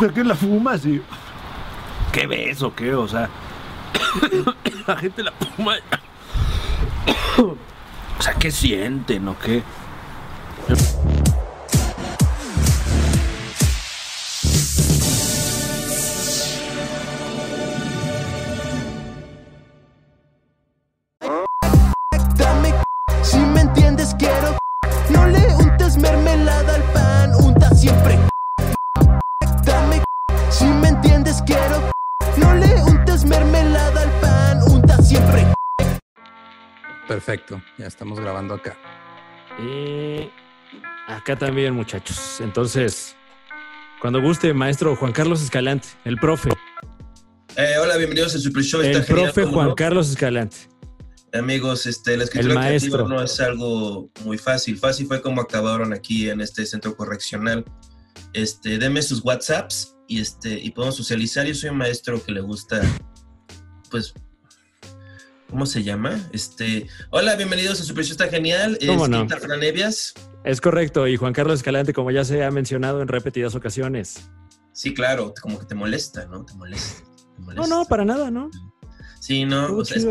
¿Esa que la fumas? Y, ¿Qué ves o qué? O sea, la gente la fuma. O sea, ¿qué sienten o qué? Perfecto, ya estamos grabando acá. Y acá también, muchachos. Entonces, cuando guste, maestro Juan Carlos Escalante, el profe. Eh, hola, bienvenidos al Super Show. El genial, profe ¿cómo Juan no? Carlos Escalante. Amigos, este, la escritura El creativa maestro. no es algo muy fácil. Fácil fue como acabaron aquí en este centro correccional. Este, denme sus WhatsApps y este y podemos socializar. Yo soy un maestro que le gusta, pues, ¿cómo se llama? Este, hola, bienvenidos al Super Show. Está genial. ¿Cómo es no? Fran Evias. Es correcto. Y Juan Carlos Escalante, como ya se ha mencionado en repetidas ocasiones. Sí, claro, como que te molesta, ¿no? Te molesta. te No, molesta. no, para nada, ¿no? Sí, no, o sea, es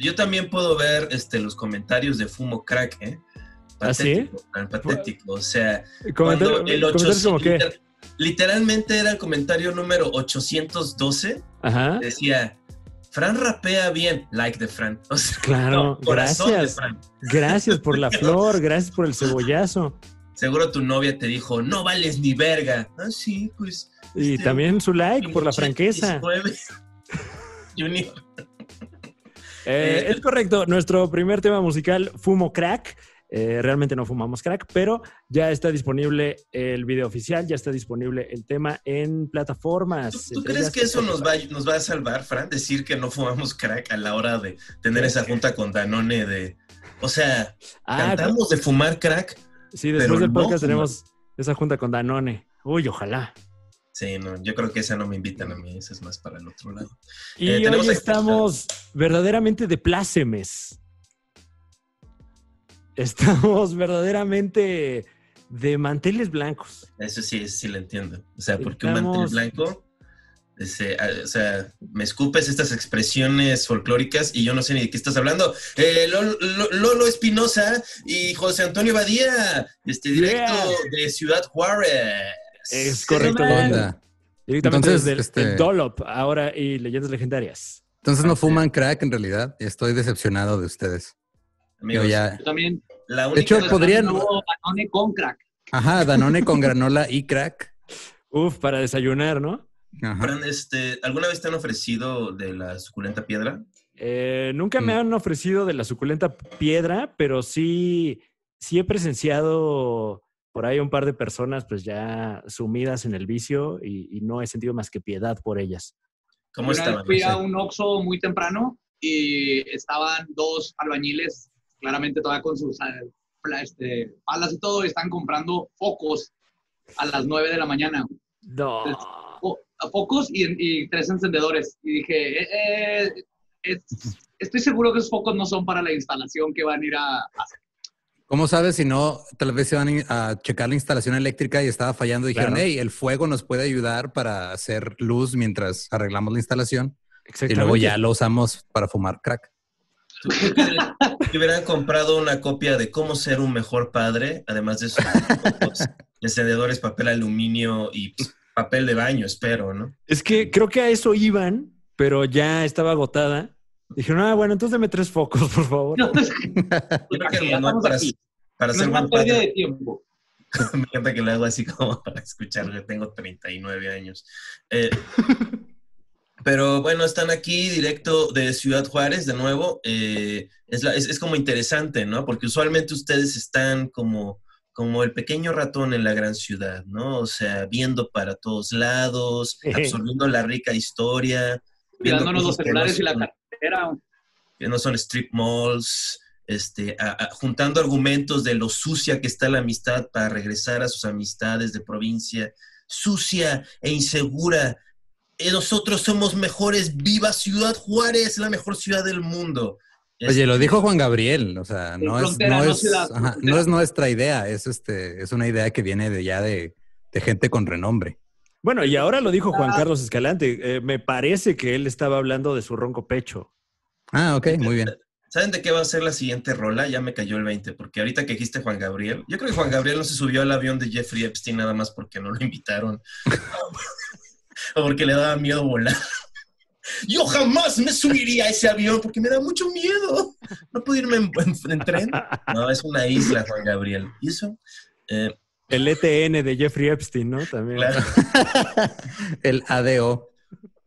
Yo también puedo ver este, los comentarios de Fumo Crack, ¿eh? ¿Ah, sí? Patético, tan patético. O sea, cuando el comentarios 800, como qué. liter- literalmente era el comentario número 812, Ajá. decía, Fran rapea bien, like de Fran. O sea, Claro, no, corazón gracias. de Fran. Gracias por la flor, gracias por el cebollazo. Seguro tu novia te dijo, no vales ni verga. Ah, sí, pues. Y este, también su like por la franqueza. 19. Junior. Eh, es correcto, nuestro primer tema musical, Fumo Crack. Eh, realmente no fumamos crack, pero ya está disponible el video oficial, ya está disponible el tema en plataformas. ¿Tú, crees que eso nos va, nos va a salvar, Fran? Decir que no fumamos crack a la hora de tener esa junta con Danone de... O sea, Ah, cantamos de fumar crack. sí, después del podcast tenemos esa junta con Danone. Uy, ojalá. Sí, no, yo creo que esa no me invitan a mí, esa es más para el otro lado. Y Eh, hoy estamos verdaderamente de plácemes. Estamos verdaderamente de manteles blancos. Eso sí, eso sí lo entiendo. O sea, porque un mantel blanco, ese, ah, o sea, me escupes estas expresiones folclóricas y yo no sé ni de qué estás hablando. Eh, Lolo, Espinosa y José Antonio Badía, este, directo Yeah. de Ciudad Juárez. Es correcto, ¿Qué Lolo. onda? Directamente Entonces, desde este- el Dollop, ahora y Leyendas Legendarias. Entonces no fuman crack en realidad. Estoy decepcionado de ustedes. Amigos, Yo ya. Yo también. la De única hecho, vez- podrían- No, Danone con crack. Ajá, Danone con granola y crack. Uf, para desayunar, ¿no? Ajá. Este, ¿alguna vez te han ofrecido de la suculenta piedra? Eh, nunca me Mm. han ofrecido de la suculenta piedra, pero sí, sí he presenciado por ahí un par de personas pues ya sumidas en el vicio y, y no he sentido más que piedad por ellas. ¿Cómo Una estaban? Fui a un Oxxo muy temprano y estaban dos albañiles, claramente todavía con sus eh, este, palas y todo, y están comprando focos a las 9 de la mañana. No. Fo- focos y, y tres encendedores. Y dije, eh, eh, es- estoy seguro que esos focos no son para la instalación que van a ir a hacer. ¿Cómo sabes si no, tal vez se van a checar la instalación eléctrica y estaba fallando? Y dijeron, Claro. hey, el fuego nos puede ayudar para hacer luz mientras arreglamos la instalación. Y luego ya lo usamos para fumar crack. ¿Tú crees que- hubieran comprado una copia de cómo ser un mejor padre, además de sus focos, encendedores, papel aluminio y pues, papel de baño, espero, ¿no? Es que creo que a eso iban, pero ya estaba agotada. Dijeron, ah, bueno, entonces dame tres focos, por favor. Yo creo que el Ya manual estamos para, para No ser buen padre, de tiempo. me encanta que lo hago así como para escuchar, yo tengo 39 años. Eh, pero bueno, están aquí directo de Ciudad Juárez, de nuevo. Eh, es, la- es- es como interesante, ¿no? Porque usualmente ustedes están como, como el pequeño ratón en la gran ciudad, ¿no? O sea, viendo para todos lados, absorbiendo la rica historia. viendo Cuidándonos los que no celulares y la cartera. que no son strip malls, este, a- a- juntando argumentos de lo sucia que está la amistad para regresar a sus amistades de provincia, sucia e insegura. Eh, nosotros somos mejores, viva Ciudad Juárez, la mejor ciudad del mundo. Oye, lo dijo Juan Gabriel, o sea, no es, no, es, ciudad, ajá, frontera. no es nuestra idea, es este, es una idea que viene de ya de, de gente con renombre. Bueno, y ahora lo dijo Juan Carlos Escalante. eh, me parece que él estaba hablando de su ronco pecho. Ah, ok, muy bien. ¿Saben de qué va a ser la siguiente rola? Ya me cayó el 20, porque ahorita que dijiste Juan Gabriel, yo creo que Juan Gabriel no se subió al avión de Jeffrey Epstein nada más porque no lo invitaron. o porque le daba miedo volar. Yo jamás me subiría a ese avión porque me da mucho miedo. No puedo irme en, en- en tren. No, es una isla, Juan Gabriel. ¿Y eso? Eh, El ETN de Jeffrey Epstein, ¿no? También. claro. El ADO.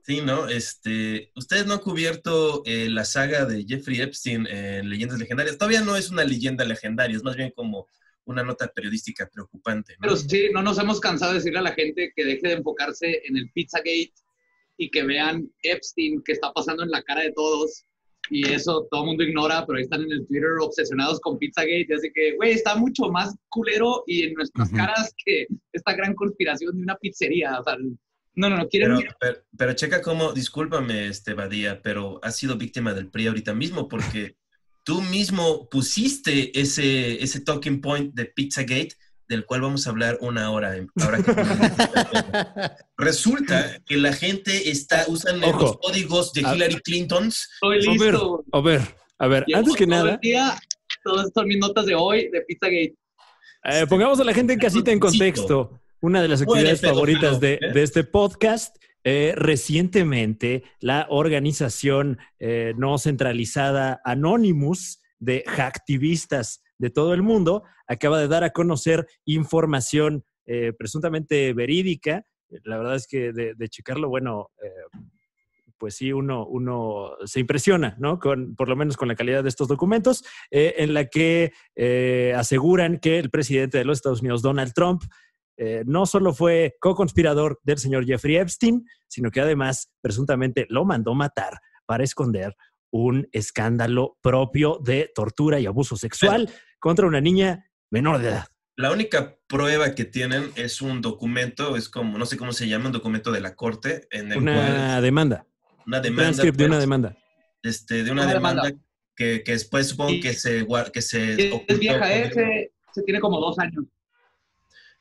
Sí, ¿no? Este, ustedes no han cubierto eh, la saga de Jeffrey Epstein en Leyendas Legendarias. Todavía no es una leyenda legendaria, es más bien como una nota periodística preocupante. ¿no? Pero sí, no nos hemos cansado de decirle a la gente que deje de enfocarse en el Pizzagate y que vean Epstein que está pasando en la cara de todos. Y eso todo el mundo ignora, pero ahí están en el Twitter obsesionados con Pizzagate. Así que, güey, está mucho más culero y en nuestras Ujú. caras que esta gran conspiración de una pizzería. O sea, no, no, no, quieren... Pero, pero, pero checa cómo, discúlpame, este Badía, pero has sido víctima del PRI ahorita mismo porque tú mismo pusiste ese, ese talking point de Pizzagate, del cual vamos a hablar una hora. en- ahora que- Resulta que la gente está usando Ojo. los códigos de Hillary Clintons. Estoy A ver, listo. a ver, a ver, Llevo antes que todo nada, el día, todas son mis notas de hoy de Pizzagate. eh, pongamos a la gente en casita en contexto. Una de las actividades favoritas de, ¿eh? de este podcast. Eh, recientemente, la organización eh, no centralizada Anonymous de hacktivistas de todo el mundo acaba de dar a conocer información eh, presuntamente verídica. La verdad es que de, checarlo, bueno, pues sí, uno, uno se impresiona, ¿no? Con, por lo menos con la calidad de estos documentos, en la que aseguran que el presidente de los Estados Unidos, Donald Trump, eh, no solo fue co-conspirador del señor Jeffrey Epstein, sino que además presuntamente lo mandó matar para esconder un escándalo propio de tortura y abuso sexual contra una niña menor de edad. La única prueba que tienen es un documento, es como, no sé cómo se llama, un documento de la corte en el Una cual demanda, una un demanda, transcript de una pues, demanda. este, de una Una demanda, demanda. que, que después supongo que se que se Es ocultó vieja, ¿eh? con- Se, se tiene como dos años.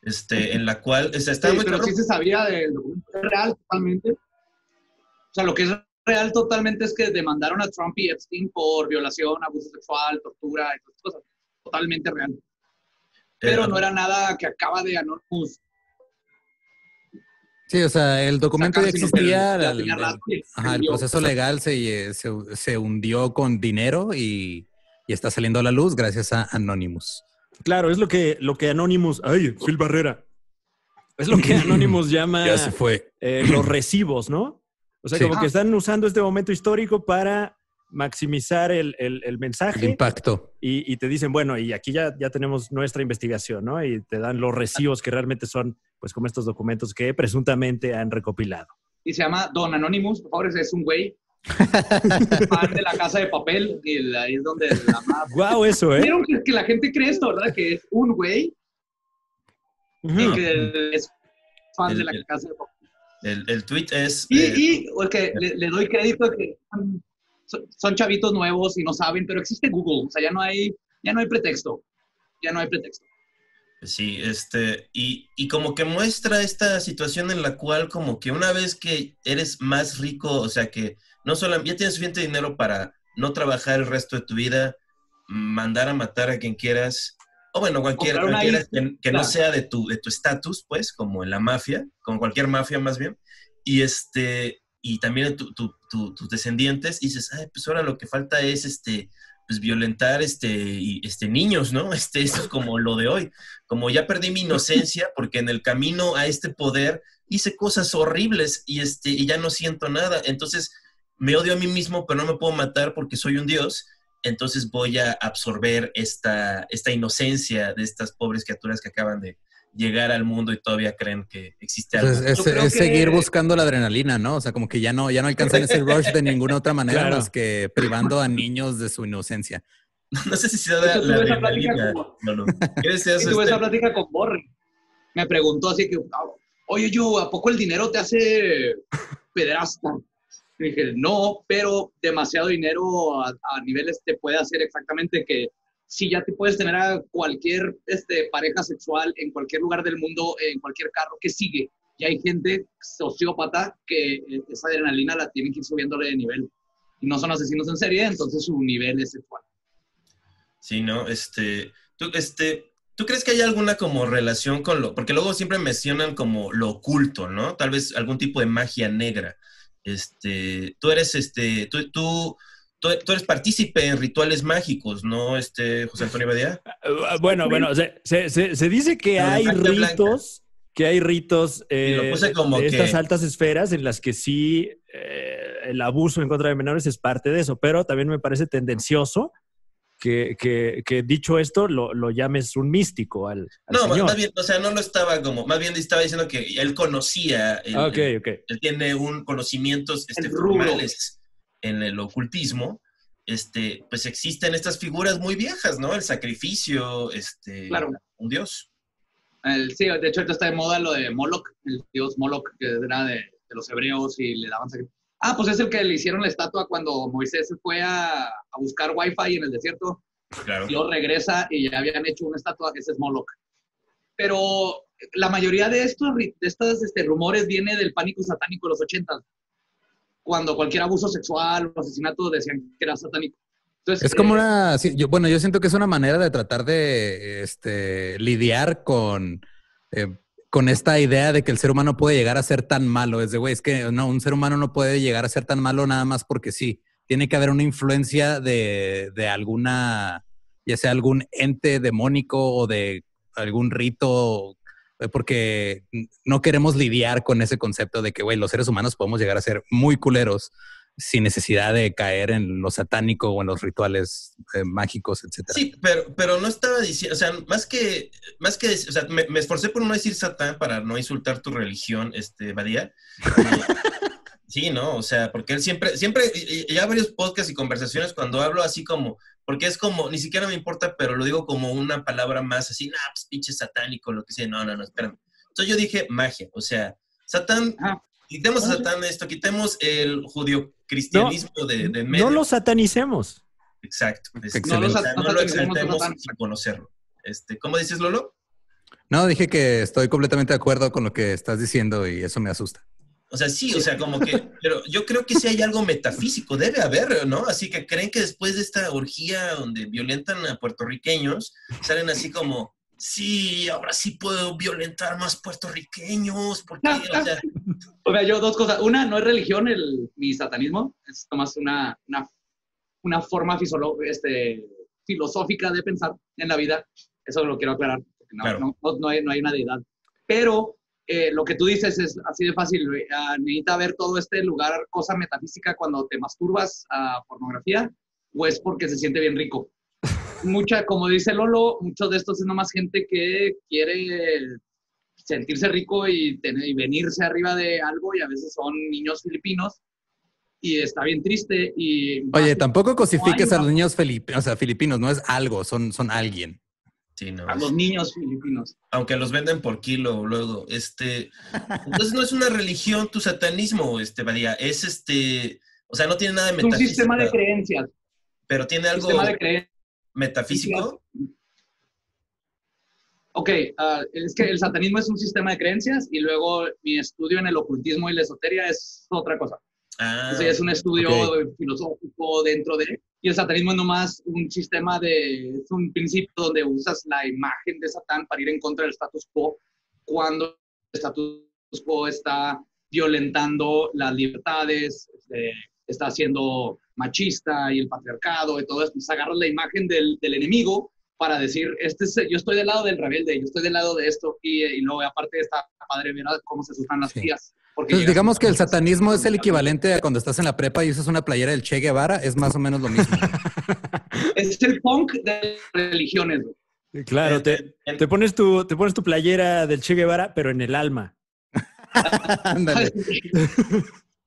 Este, en la cual o sea, está Sí, muy pero sí se sabía del documento. Es real totalmente. O sea, lo que es real totalmente es que demandaron a Trump y Epstein por violación, abuso sexual, tortura y cosas. Totalmente real. Pero Eh, no era nada que acaba de Anonymous Sí, o sea, el documento ya existía, el, ajá, el proceso legal se, eh, se, se hundió con dinero y, y está saliendo a la luz gracias a Anonymous. Claro, es lo que, lo que Anonymous. ¡Ay, Phil Barrera! Es lo que Anonymous llama Ya se fue. eh, los recibos, ¿no? O sea, Sí. como que están usando este momento histórico para maximizar el, el- el El mensaje impacto. y, y te dicen, bueno, y aquí ya, ya tenemos nuestra investigación, ¿no? Y te dan los recibos que realmente son, pues, como estos documentos que presuntamente han recopilado. Y se llama Don Anonymous, por favor, es un güey. fan de la casa de papel, y ahí es donde la más... ¡Guau, eso, eh! Vieron que, que la gente cree esto, ¿verdad? Que es un güey y Ujú. que es fan El- de la el- casa de papel. el, el tweet es Y, eh, y le, le doy crédito que son, son- son chavitos nuevos y no saben, pero existe Google, o sea, ya no hay, ya no hay pretexto, ya no hay pretexto. Sí, este, y, y como que muestra esta situación en la cual como que una vez que eres más rico, o sea que no solo ya tienes suficiente dinero para no trabajar el resto de tu vida, mandar a matar a quien quieras, o bueno, cualquier, Comprar una cualquiera que, que no sea de tu de tu estatus, pues, como en la mafia, como cualquier mafia más bien, y este, y también tu- tu- tu- tus descendientes, y dices, ay, pues ahora lo que falta es este, pues violentar este, y, este niños, ¿no? Este, esto es como lo de hoy como ya perdí mi inocencia porque en el camino a este poder hice cosas horribles y este y ya no siento nada, entonces me odio a mí mismo, pero no me puedo matar porque soy un dios, entonces voy a absorber esta esta inocencia de estas pobres criaturas que acaban de llegar al mundo y todavía creen que existe algo. Entonces, es, es que- seguir buscando la adrenalina, ¿no? O sea, como que ya no, ya no alcanzan ese rush de ninguna otra manera Claro. más que privando a niños de su inocencia. No sé si se da la esa adrenalina. como- No, no. ¿Quieres Y eso, tuve esa este? plática con Borre. Me preguntó así que, oye, yo, ¿a poco el dinero te hace pederasta? Dije, no, pero demasiado dinero a, niveles te puede hacer exactamente que si ya te puedes tener a cualquier este, pareja sexual en cualquier lugar del mundo, en cualquier carro, que sigue? Y hay gente sociópata que eh, esa adrenalina la tienen que ir subiéndole de nivel. Y no son asesinos en serie, entonces su nivel es sexual. Sí, ¿no? Este, tú, este, ¿tú crees que hay alguna como relación con lo, porque luego siempre mencionan como lo oculto, ¿no? Tal vez algún tipo de magia negra. Este, tú eres, este, tú, tú, tú, tú eres partícipe en rituales mágicos, ¿no, este, José Antonio Badía? Ah, Bueno, bueno, se, se- se- se dice que hay magia blanca. ritos, que hay ritos eh, como de estas altas esferas en las que sí eh, el abuso en contra de menores es parte de eso, pero también me parece tendencioso que, que- que dicho esto lo, lo llames un místico al, al No, más, señor. más bien, o sea, no lo estaba como, más bien estaba diciendo que él conocía, el- Ah, ok, el- ok. él tiene un conocimientos este, formales en el ocultismo, este, pues existen estas figuras muy viejas, ¿no? El sacrificio, este, Claro. un dios. El- sí, de hecho ahorita está de moda lo de Moloch, el dios Moloch, que era de, de los hebreos y le daban sacrificio. Ah, pues es el que le hicieron la estatua cuando Moisés se fue a, a buscar wifi en el desierto. Claro. Y luego regresa y ya habían hecho una estatua, ese es Moloch. Pero la mayoría de estos, de estos este, rumores viene del pánico satánico de los 80 cuando cualquier abuso sexual o asesinato decían que era satánico. Entonces, Es como eh, una, sí, yo, bueno, yo siento que es una manera de tratar de este, lidiar con, eh, con esta idea de que el ser humano puede llegar a ser tan malo. Es de, güey, es que no, un ser humano no puede llegar a ser tan malo nada más porque sí. Tiene que haber una influencia de, de alguna, ya sea algún ente demónico o de algún rito, eh, porque no queremos lidiar con ese concepto de que, güey, los seres humanos podemos llegar a ser muy culeros sin necesidad de caer en lo satánico o en los rituales eh, mágicos, etcétera. Sí, pero, pero no estaba diciendo, o sea, más que, más que, o sea, me, me esforcé por no decir Satán para no insultar tu religión, este, Badía. Sí, ¿no? O sea, porque él siempre, siempre, ya varios podcasts y conversaciones cuando hablo así como, porque es como, ni siquiera me importa, pero lo digo como una palabra más así, nah, pues pinche satánico, lo que sea, no, no, no, espérame. Entonces yo dije magia, o sea, Satán, quitemos a Satán de esto, quitemos el judío-cristianismo de, de medio. No lo satanicemos. Exacto. O sea, No no lo exaltemos sin conocerlo. Este, ¿Cómo dices, Lolo? No, dije que estoy completamente de acuerdo con lo que estás diciendo y eso me asusta. O sea, sí, o sea, como que, pero yo creo que sí hay algo metafísico, debe haber, ¿no? Así que creen que después de esta orgía donde violentan a puertorriqueños, salen así como, sí, ahora sí puedo violentar más puertorriqueños, porque, o sea, O sea, yo dos cosas. Una, no es religión el, mi satanismo, es más una, una, una forma este, filosófica de pensar en la vida. Eso lo quiero aclarar, no, Claro. no, no, no hay, no hay una deidad. Pero eh, lo que tú dices es así de fácil. Ah, necesita ver todo este lugar, cosa metafísica, cuando te masturbas a pornografía, o es porque se siente bien rico. Mucha, como dice Lolo, muchos de estos es nomás gente que quiere sentirse rico y, tener, y venirse arriba de algo y a veces son niños filipinos y está bien triste y Oye, tampoco cosifiques a los niños filipinos, o sea, filipinos, no es algo, son, son alguien. sí, no. a los niños filipinos. Aunque los venden por kilo luego, este, entonces no es una religión tu satanismo, este, Badía, es este, o sea, no tiene nada de Es un sistema de creencias. pero tiene algo Sistema de metafísico. Ok, ah, es que el satanismo es un sistema de creencias y luego mi estudio en el ocultismo y la esoteria es otra cosa. Ah, sea, es un estudio ok. filosófico dentro de... Y el satanismo es nomás un sistema de... Es un principio donde usas la imagen de Satán para ir en contra del status quo cuando el status quo está violentando las libertades, este, está siendo machista y el patriarcado y todo eso. Entonces agarras la imagen del, del enemigo para decir, este es, yo estoy del lado del rebelde, yo estoy del lado de esto. Y, y luego aparte está padre ver cómo se asustan las Sí. tías. Porque Entonces, digamos que el satanismo es el equivalente a cuando estás en la prepa y usas una playera del Che Guevara, es más o menos lo mismo. Es el punk de religiones. güey. Claro, te, te pones tu, te pones tu playera del Che Guevara, pero en el alma. Ándale.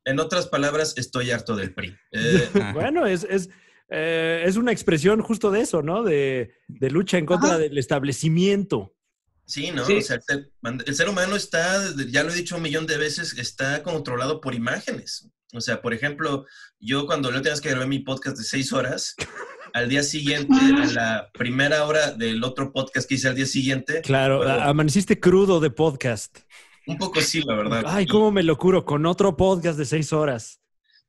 En otras palabras, estoy harto del PRI. Eh. Bueno, es, es, eh, es una expresión justo de eso, ¿no? De, de lucha en contra Ajá. del establecimiento. sí, ¿no? Sí. O sea, el ser, el ser humano está, ya lo he dicho un millón de veces, está controlado por imágenes. O sea, por ejemplo, yo cuando lo tengas que grabar mi podcast de seis horas, al día siguiente, a la primera hora del otro podcast que hice al día siguiente, Claro, Bueno. amaneciste crudo de podcast. Un poco sí, la verdad. Ay, Y- cómo me lo curo con otro podcast de seis horas.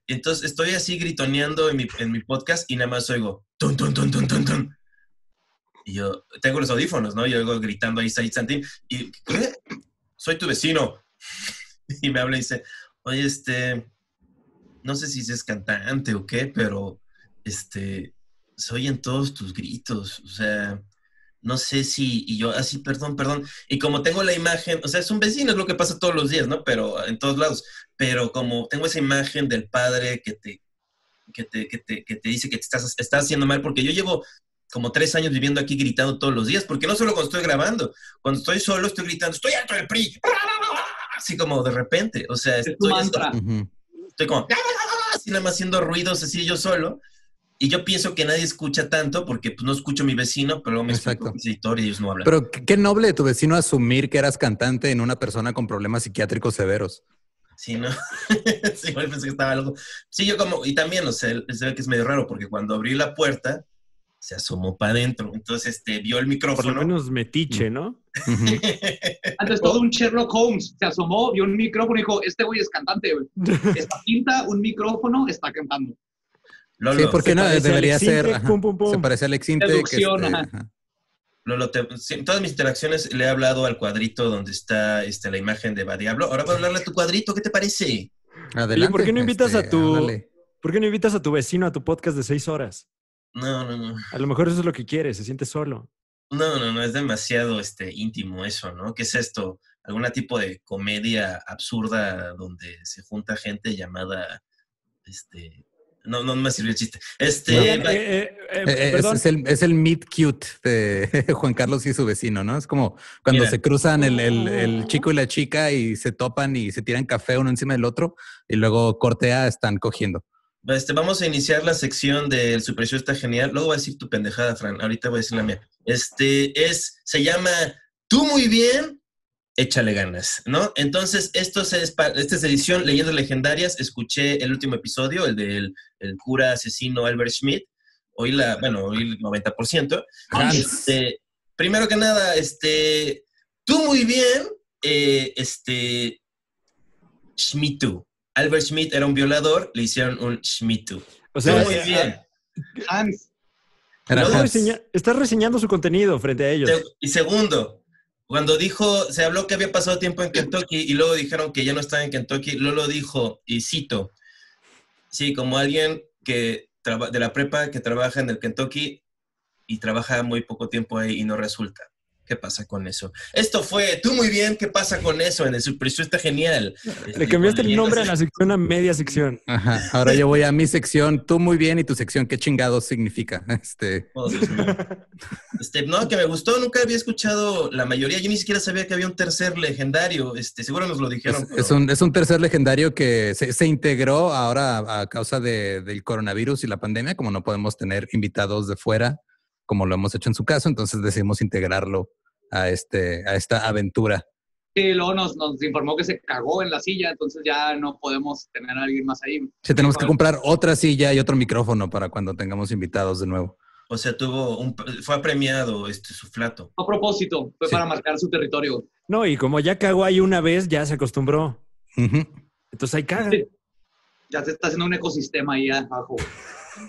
Entonces estoy así gritoneando en mi, en mi podcast y nada más oigo tun, tun, tun, tun, tun, tun. Y yo tengo los audífonos, ¿no? Yo oigo gritando ahí Said Santín y ¿qué? Soy tu vecino. Y me habla y dice, oye, este, no sé si es cantante o qué, pero este, se oyen todos tus gritos. O sea, no sé si, y yo así, perdón, perdón. Y como tengo la imagen, o sea, es un vecino, es lo que pasa todos los días, ¿no? Pero en todos lados pero como tengo esa imagen del padre que te, que te, que te, que te dice que te estás, estás haciendo mal, porque yo llevo como tres años viviendo aquí gritando todos los días, porque no solo cuando estoy grabando, cuando estoy solo estoy gritando, estoy harto del PRI, así como de repente, o sea, Es tu estoy, mantra. Ujú. estoy como, así nada más haciendo ruidos así yo solo, y yo pienso que nadie escucha tanto, porque pues, no escucho a mi vecino, pero luego me esa historia y ellos no hablan. Pero qué noble de tu vecino asumir que eras cantante en una persona con problemas psiquiátricos severos. Sí, ¿no? sí, igual pensé que estaba algo. Sí, yo como, y también, o sea, se ve que es medio raro, porque cuando abrí la puerta, se asomó para adentro. Entonces, este, vio el Por micrófono. lo menos metiche, ¿no? Antes todo un Sherlock Holmes se asomó, vio un micrófono y dijo, este güey es cantante, güey. Esta pinta, un micrófono, está cantando. Lolo, Sí, porque Se no, debería ser. Intec, ajá. pum, pum, pum. Se parece a Alex Intec, Deducción, este. Lolo, te- sí, en todas mis interacciones le he hablado al cuadrito donde está este, la imagen de Diablo. Ahora voy a hablarle a tu cuadrito, ¿qué te parece? Adelante. ¿por qué no invitas a este, tu- ándale. ¿Por qué no invitas a tu vecino a tu podcast de seis horas? No, no, no. A lo mejor eso es lo que quiere, se siente solo. No, no, no, es demasiado este, íntimo eso, ¿no? ¿Qué es esto? ¿Algún tipo de comedia absurda donde se junta gente llamada, este... No, no me sirvió el chiste. Este... Eh, eh, eh, Eh, eh, es, es el, es el meet cute de Juan Carlos y su vecino, ¿no? Es como cuando Mira. se cruzan el, el- el chico y la chica y se topan y se tiran café uno encima del otro y luego cortea, están cogiendo. Este, vamos a iniciar la sección del Super Show está genial. Luego voy a decir tu pendejada, Fran. Ahorita voy a decir la mía. Este es, se llama Tú muy bien, échale ganas, ¿no? Entonces, esto es esta es edición Leyendas Legendarias. Escuché el último episodio, el del el cura asesino Albert Schmidt. Hoy la, bueno, hoy el 90%. Hans. Este, primero que nada, este, tú muy bien, eh, este, Schmittu. Albert Schmidt era un violador, le hicieron un Schmittu. O Tú sea, muy bien. Hans, Era No, estás, reseñando su contenido frente a ellos. Y segundo, cuando dijo, se habló que había pasado tiempo en Kentucky y luego dijeron que ya no estaba en Kentucky, Lolo dijo, y cito, sí, como alguien que de la prepa que trabaja en el Kentucky y trabaja muy poco tiempo ahí y no resulta. ¿Qué pasa con eso? Esto fue, tú muy bien, ¿qué pasa con eso? En el Super Show está genial. Este, Le cambiaste el nombre a la sección a media sección. Ajá. Ahora yo voy a mi sección, tú muy bien y tu sección, ¿qué chingados significa? Este, Oh. Este, no, que me gustó, nunca había escuchado la mayoría, yo ni siquiera sabía que había un tercer legendario, este, seguro nos lo dijeron. es, pero- es un, es un tercer legendario que se, se integró ahora a, a causa de- del coronavirus y la pandemia, como no podemos tener invitados de fuera, como lo hemos hecho en su caso, entonces decidimos integrarlo a, este, a esta aventura. y luego nos, nos informó que se cagó en la silla, entonces ya no podemos tener a alguien más ahí. Sí, tenemos que comprar otra silla y otro micrófono para cuando tengamos invitados de nuevo. O sea, tuvo un, fue apremiado este, su flato. A propósito, fue Sí. para marcar su territorio. No, y como ya cagó ahí una vez, ya se acostumbró. Entonces ahí caga. Sí. Ya se está haciendo un ecosistema ahí abajo.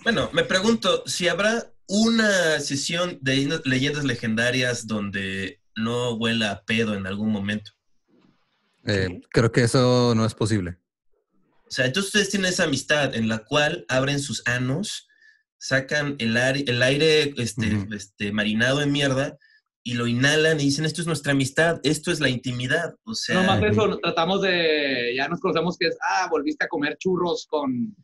Bueno, me pregunto si habrá una sesión de leyendas- legendarias donde no huela a pedo en algún momento. Eh, creo que eso no es posible. O sea, entonces ustedes tienen esa amistad en la cual abren sus anos, sacan el aire, el aire este, este, marinado en mierda y lo inhalan y dicen, esto es nuestra amistad, esto es la intimidad. O sea, No más eso, tratamos de, ya nos conocemos que es, ah, volviste a comer churros con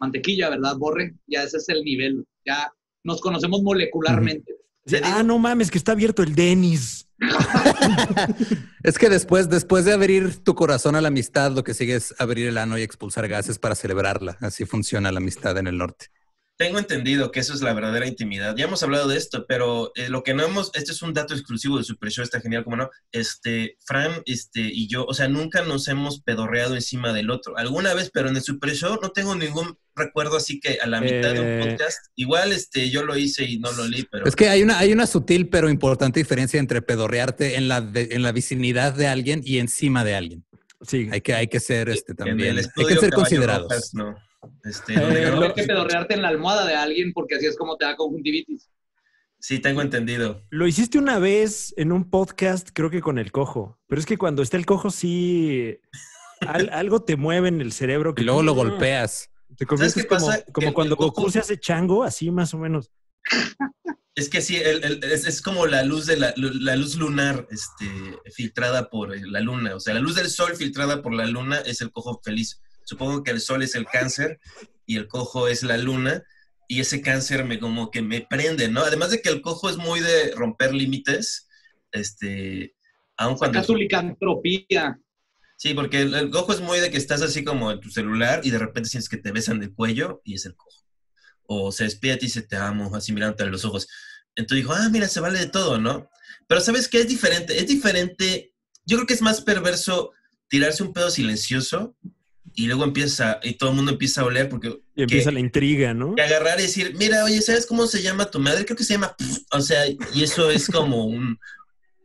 mantequilla, ¿verdad, Borre? Ya ese es el nivel, ya nos conocemos molecularmente. Ah, no mames, que está abierto el Denis. Es que después, después de abrir tu corazón a la amistad, lo que sigue es abrir el ano y expulsar gases para celebrarla. Así funciona la amistad en el norte. Tengo entendido que eso es la verdadera intimidad. Ya hemos hablado de esto, pero eh, lo que no hemos, este es un dato exclusivo de Super Show, está genial, como no. Este, Fran, este, y yo, o sea, nunca nos hemos pedorreado encima del otro. Alguna vez, pero en el Super Show no tengo ningún recuerdo así que a la mitad de un Eh. podcast, igual, este, yo lo hice y no lo leí, pero Es que hay una, hay una sutil pero importante diferencia entre pedorrearte en la, de- en la vicinidad de alguien y encima de alguien. Sí. Hay que, hay que ser este, también. Hay que ser considerados. Rojas, no. Este, Eh, grabamos- Hay que pedorrearte en la almohada de alguien porque así es como te da conjuntivitis. Sí, tengo entendido. Lo hiciste una vez en un podcast, creo que con el cojo. Pero es que cuando está el cojo, sí. al- algo te mueve en el cerebro. Y Que luego lo ¡Ah! golpeas. Te conviertes qué como, pasa? como cuando el cojo- Goku se hace chango, así más o menos. Es que sí, el- el- es, es como la luz de la, la luz lunar este, filtrada por la luna. O sea, la luz del sol filtrada por la luna es el cojo feliz. Supongo que el sol es el cáncer y el cojo es la luna. Y ese cáncer me como que me prende, ¿no? Además de que el cojo es muy de romper límites, este, aun cuando... Saca tu licantropía. Sí, porque el, el cojo es muy de que estás así como en tu celular y de repente sientes que te besan del cuello y es el cojo. O se despide a ti y dice te amo, así mirándote a los ojos. Entonces dijo, ah, mira, se vale de todo, ¿no? Pero ¿sabes qué? Es diferente. Es diferente. Yo creo que es más perverso tirarse un pedo silencioso y luego empieza, y todo el mundo empieza a oler porque Y empieza que- la intriga, ¿no? que agarrar y decir, mira, oye, ¿sabes cómo se llama tu madre? Creo que se llama, o sea, y eso es como un,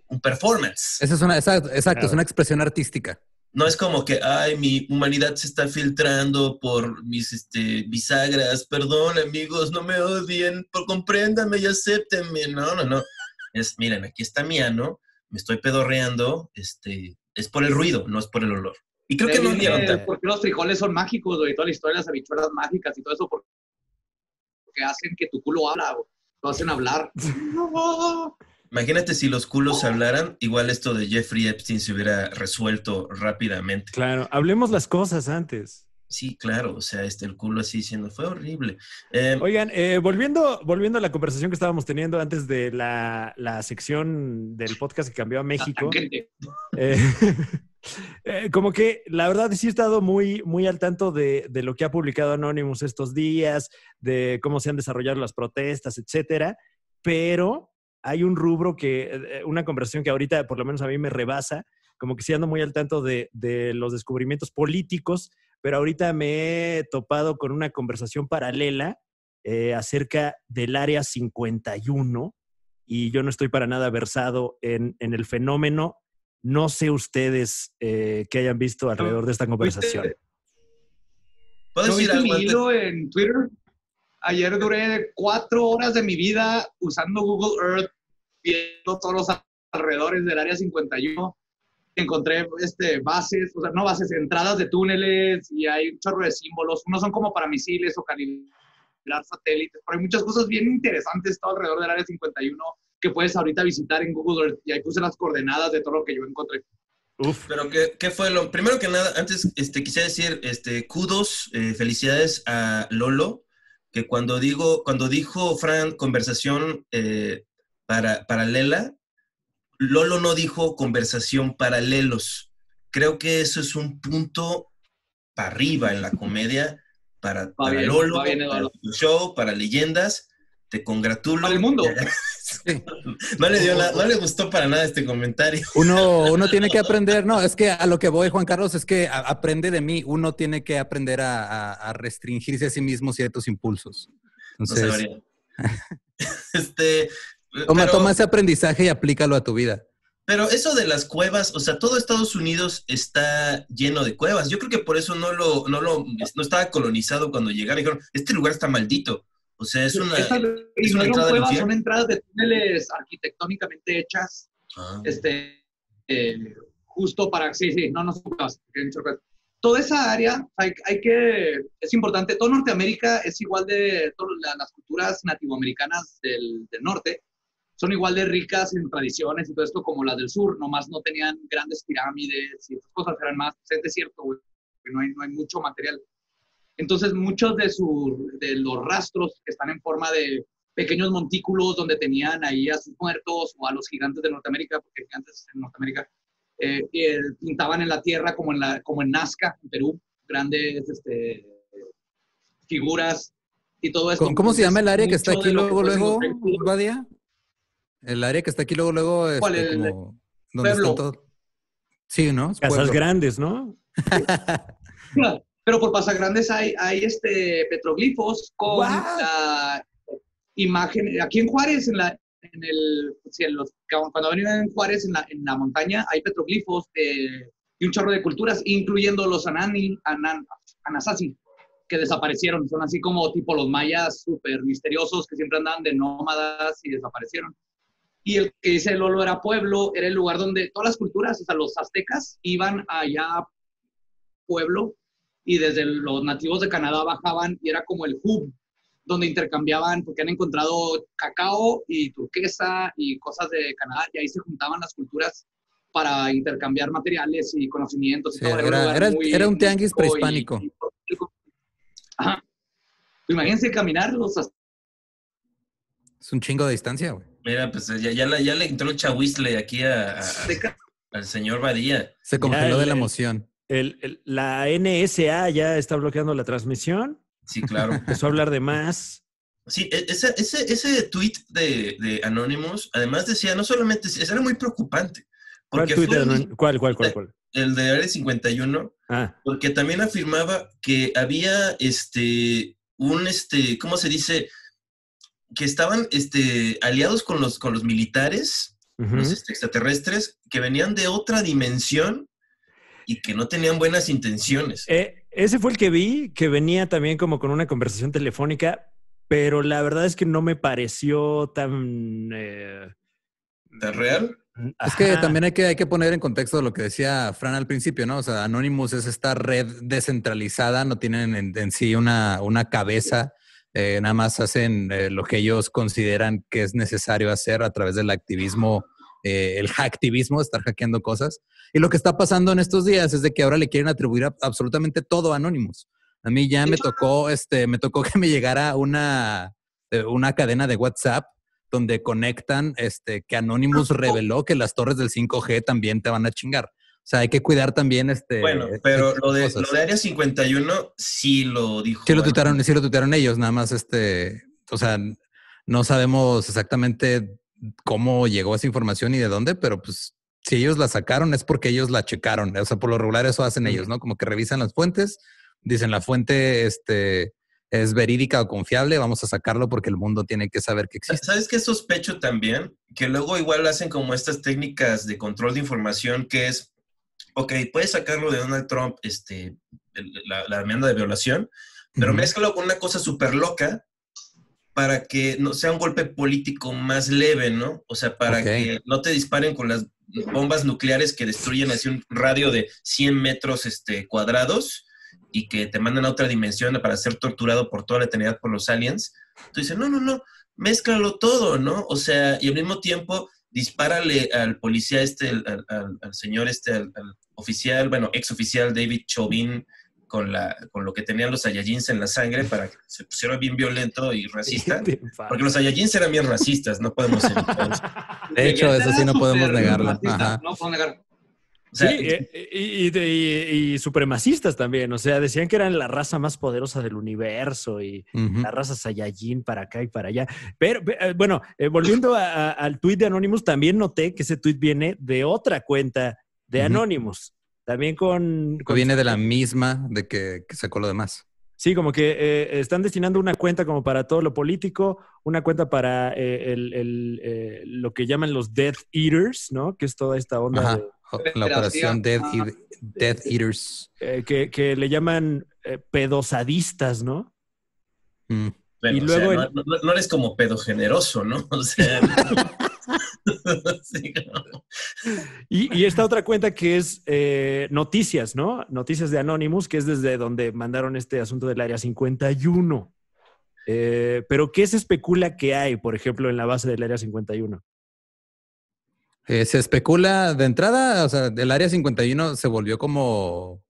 un performance. Esa es una, exacto, exacto, es Claro. una expresión artística. No es como que, ay, mi humanidad se está filtrando por mis este, bisagras. Perdón, amigos, no me odien, por, compréndanme y acéptenme. No, no, no. Es, miren, aquí está mi ano, me estoy pedorreando, este, es por el ruido, no es por el olor. Y creo que no Eh, dieron eh, ¿Por qué los frijoles son mágicos, güey? Toda la historia de las habichuelas mágicas y todo eso, porque porque hacen que tu culo habla, güey. Lo hacen hablar. Imagínate si los culos hablaran, igual esto de Jeffrey Epstein se hubiera resuelto rápidamente. Claro, hablemos las cosas antes. Sí, claro, o sea, este, el culo así diciendo, fue horrible. Eh, Oigan, eh, volviendo, volviendo a la conversación que estábamos teniendo antes de la, la sección del podcast que cambió a México. Tangente. Eh, eh, como que la verdad sí he estado muy, muy al tanto de, de lo que ha publicado Anonymous estos días, de cómo se han desarrollado las protestas, etcétera. Pero hay un rubro que, eh, una conversación que ahorita por lo menos a mí me rebasa, como que sí ando muy al tanto de, de los descubrimientos políticos, pero ahorita me he topado con una conversación paralela eh, acerca del Área 51 y yo no estoy para nada versado en, en el fenómeno. No sé ustedes eh, que hayan visto alrededor de esta conversación. ¿Puedo ¿No decir algo antes? en Twitter? Ayer duré cuatro horas de mi vida usando Google Earth, viendo todos los alrededores del área 51. Encontré este, bases, o sea, no bases, entradas de túneles y hay un chorro de símbolos. Unos son como para misiles o calibrar satélites, pero hay muchas cosas bien interesantes todo alrededor del área 51 que puedes ahorita visitar en Google Earth. Y ahí puse las coordenadas de todo lo que yo encontré. Uf, Pero ¿qué, qué fue lo primero que nada? Antes este, quisiera decir este, kudos, eh, felicidades a Lolo, que cuando digo, cuando dijo Fran conversación eh, para, paralela, Lolo no dijo conversación paralelos. Creo que eso es un punto para arriba en la comedia, para, para bien, Lolo, para tu show, para leyendas. Te congratulo. Para el mundo. no, le dio la- no le gustó para nada este comentario. Uno, uno tiene que aprender, no, es que a lo que voy, Juan Carlos, es que a- aprende de mí. Uno tiene que aprender a, a- a restringirse a sí mismo ciertos impulsos. No Entonces, sabría. este, toma, pero- toma ese aprendizaje y aplícalo a tu vida. Pero eso de las cuevas, o sea, todo Estados Unidos está lleno de cuevas. Yo creo que por eso no lo, no lo, no estaba colonizado cuando llegaron. Dijeron, este lugar está maldito. O sea, es una. Estas- es una entrada cuevas, son entradas de túneles arquitectónicamente hechas, Ah. este, eh, justo para, sí, sí, no, no son cuevas. Toda esa área, hay, hay que, es importante, todo Norteamérica es igual de, todas la- las culturas nativoamericanas del, del norte, son igual de ricas en tradiciones y todo esto como las del sur, nomás no tenían grandes pirámides y esas cosas eran más, es desierto, güey, no hay, no hay mucho material. Entonces, muchos de, su, de los rastros que están en forma de pequeños montículos donde tenían ahí a sus muertos o a los gigantes de Norteamérica, porque gigantes en Norteamérica eh, eh, pintaban en la tierra como en, la, como en Nazca, en Perú, grandes este, figuras y todo esto. ¿Cómo, cómo se llama el área que está aquí luego, luego, Badia? El área que está aquí luego, luego, este, ¿Cuál? El- como, ¿dónde está Pueblo. todo? Sí, ¿no? Es Casas pueblo. grandes, ¿no? Pero por Pasagrandes hay, hay este petroglifos con ¡Guau! la imagen. Aquí en Juárez, en la, en el, en los, cuando venía en Juárez, en la, en la montaña, hay petroglifos de, y un chorro de culturas, incluyendo los Anani, Anan, Anasazi, que desaparecieron. Son así como tipo los mayas súper misteriosos que siempre andaban de nómadas y desaparecieron. Y el que dice Lolo era pueblo, era el lugar donde todas las culturas, o sea, los aztecas iban allá a pueblo y desde los nativos de Canadá bajaban y era como el hub donde intercambiaban, porque han encontrado cacao y turquesa y cosas de Canadá, y ahí se juntaban las culturas para intercambiar materiales y conocimientos. y Sí, todo. era- era muy era un tianguis rico y- prehispánico. y- Ajá. Imagínense caminar los az- Es un chingo de distancia, güey. Mira, pues ya, ya, la- ya le entró el chahuizle aquí a- a- aztecas. al señor Badía. Se congeló el- de la emoción. El- el- la NSA ya está bloqueando la transmisión. Sí, claro. Empezó a hablar de más. Sí, e- ese, ese, ese tweet de, de Anonymous, además decía, no solamente, era muy preocupante. ¿Cuál, tuit fue ¿Cuál, cuál, cuál, cuál? el de Área 51, Ah, porque también afirmaba que había este un este cómo se dice que estaban este aliados con los con los militares los este, extraterrestres que venían de otra dimensión y que no tenían buenas intenciones Eh, ese fue el que vi, que venía también como con una conversación telefónica, pero la verdad es que no me pareció tan... eh, ¿Tan real? Es que ajá. también hay que, hay que poner en contexto lo que decía Fran al principio, ¿no? O sea, Anonymous es esta red descentralizada, no tienen en, en sí una, una cabeza, eh, nada más hacen eh, lo que ellos consideran que es necesario hacer a través del activismo, eh, el hacktivismo, estar hackeando cosas. Y lo que está pasando en estos días es de que ahora le quieren atribuir a- absolutamente todo a Anonymous. A mí ya me tocó, este, me tocó que me llegara una, eh, una cadena de WhatsApp donde conectan este, que Anonymous reveló que las torres del 5G también te van a chingar. O sea, hay que cuidar también este. bueno este pero lo de, lo de Área 51 sí lo dijo Sí lo tuitaron, sí lo tuitaron ellos, nada más este, o sea, no sabemos exactamente cómo llegó esa información y de dónde, pero pues si ellos la sacaron es porque ellos la checaron. O sea, por lo regular eso hacen ellos, ¿no? Como que revisan las fuentes, dicen la fuente este, es verídica o confiable, vamos a sacarlo porque el mundo tiene que saber que existe. ¿Sabes qué sospecho también? Que luego igual hacen como estas técnicas de control de información que es, ok, puedes sacarlo de Donald Trump, este, la, la enmienda de violación, pero mézclalo con una cosa súper loca para que no sea un golpe político más leve, ¿no? O sea, para que no te disparen con las bombas nucleares que destruyen así un radio de 100 metros este, cuadrados y que te mandan a otra dimensión para ser torturado por toda la eternidad por los aliens. Tú dices, no, no, no, mézclalo todo, ¿no? O sea, y al mismo tiempo dispárale al policía este, al, al- al- al señor este, al, al oficial, bueno, ex oficial David Chauvin, con, la, con lo que tenían los Saiyajins en la sangre para que se pusiera bien violento y racista. Porque los Saiyajins eran bien racistas, no podemos evitar eso. De hecho, eso sí no podemos negarlo. racista, Ajá. No puedo negar. O sea, sí, eh, y, y- y- y supremacistas también. O sea, decían que eran la raza más poderosa del universo y Ujú. la raza Saiyajin para acá y para allá. Pero, eh, bueno, eh, volviendo a- a- al tuit de Anonymous, también noté que ese tuit viene de otra cuenta de. Anonymous. También con... Que con- viene de la misma de que, que sacó lo demás. Sí, como que eh, están destinando una cuenta como para todo lo político, una cuenta para eh, el- el, eh, lo que llaman los Death Eaters, ¿no? Que es toda esta onda Ajá. de- La operación Death. Eat- Death Eaters. eh, que, que le llaman eh, pedosadistas, ¿no? Mm. bueno, y o sea, luego no, no- no eres como pedo generoso, ¿no? O sea, sí, no. Y, y esta otra cuenta que es eh, Noticias, ¿no? Noticias de Anonymous, que es desde donde mandaron este asunto del Área 51. Eh, pero ¿qué se especula que hay, por ejemplo, en la base del Área 51? Eh, se especula de entrada, o sea, el área 51 se volvió como,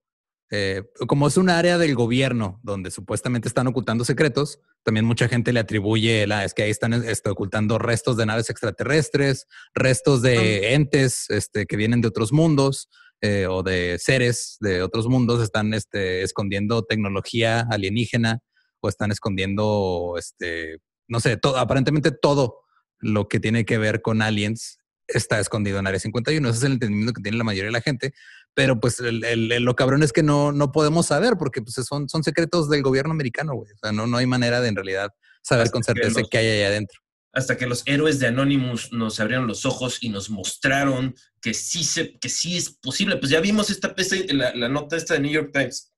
eh, como es un área del gobierno donde supuestamente están ocultando secretos. También mucha gente le atribuye, la, es que ahí están este, ocultando restos de naves extraterrestres, restos de entes este, que vienen de otros mundos eh, o de seres de otros mundos, están este, escondiendo tecnología alienígena o están escondiendo, este, no sé, todo, aparentemente todo lo que tiene que ver con aliens está escondido en Área 51. Ese es el entendimiento que tiene la mayoría de la gente. Pero pues el, el- lo cabrón es que no, no podemos saber porque pues, son, son secretos del gobierno americano, güey. O sea, no, no hay manera de en realidad saber Hasta con certeza qué hay allá adentro. hasta que los héroes de Anonymous nos abrieron los ojos y nos mostraron que sí, se, que sí es posible. Pues ya vimos esta la, la nota esta de New York Times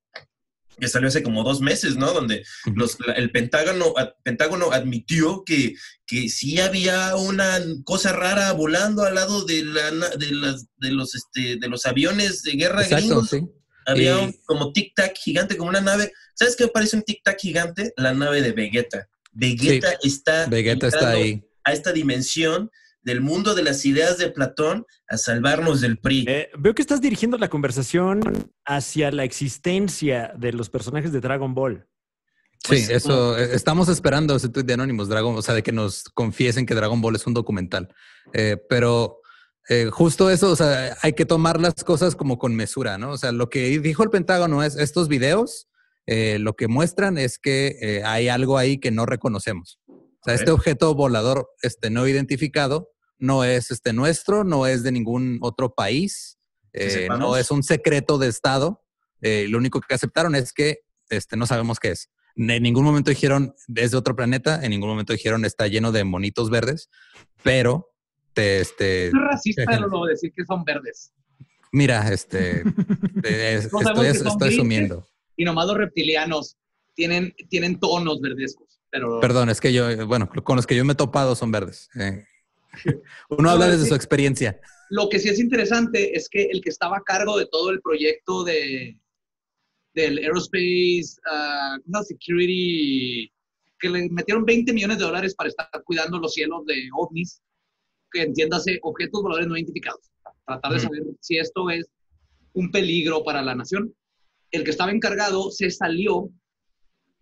que salió hace como dos meses, ¿no? Donde los- la- el Pentágono, Pentágono admitió que, que sí había una cosa rara volando al lado de, la, de, las, de, los, este, de los aviones de guerra Exacto, gringos. sí. Había Y- un como tic-tac gigante, como una nave. ¿Sabes qué parece un tic-tac gigante? La nave de Vegeta. Vegeta está, Vegeta está ahí. a esta dimensión del mundo de las ideas de Platón a salvarnos del PRI. Eh, veo que estás dirigiendo la conversación hacia la existencia de los personajes de Dragon Ball. Pues, sí, eso, eh, estamos esperando ese tweet de Anonymous Dragon, o sea, de que nos confiesen que Dragon Ball es un documental. Eh, pero eh, justo eso, o sea, hay que tomar las cosas como con mesura, ¿no? O sea, lo que dijo el Pentágono es, estos videos eh, lo que muestran es que eh, hay algo ahí que no reconocemos. O sea, este objeto volador este, no identificado no es este nuestro, no es de ningún otro país, eh, no es un secreto de Estado. Eh, lo único que aceptaron es que este, no sabemos qué es. En ningún momento dijeron es de otro planeta, en ningún momento dijeron está lleno de monitos verdes, pero te, este, Es racista lo decir que son verdes. mira, este, es- No estoy, asumiendo. Y nomás los reptilianos tienen, tienen tonos verdescos. Pero Perdón, es que yo, eh, bueno, con los que yo me he topado son verdes. Eh, Uno No, habla es desde su experiencia. lo que sí es interesante es que el que estaba a cargo de todo el proyecto de del Aerospace ah, no, Security, que le metieron 20 millones de dólares para estar cuidando los cielos de ovnis, que entiéndase objetos voladores no identificados, tratar de saber si esto es un peligro para la nación. El que estaba encargado se salió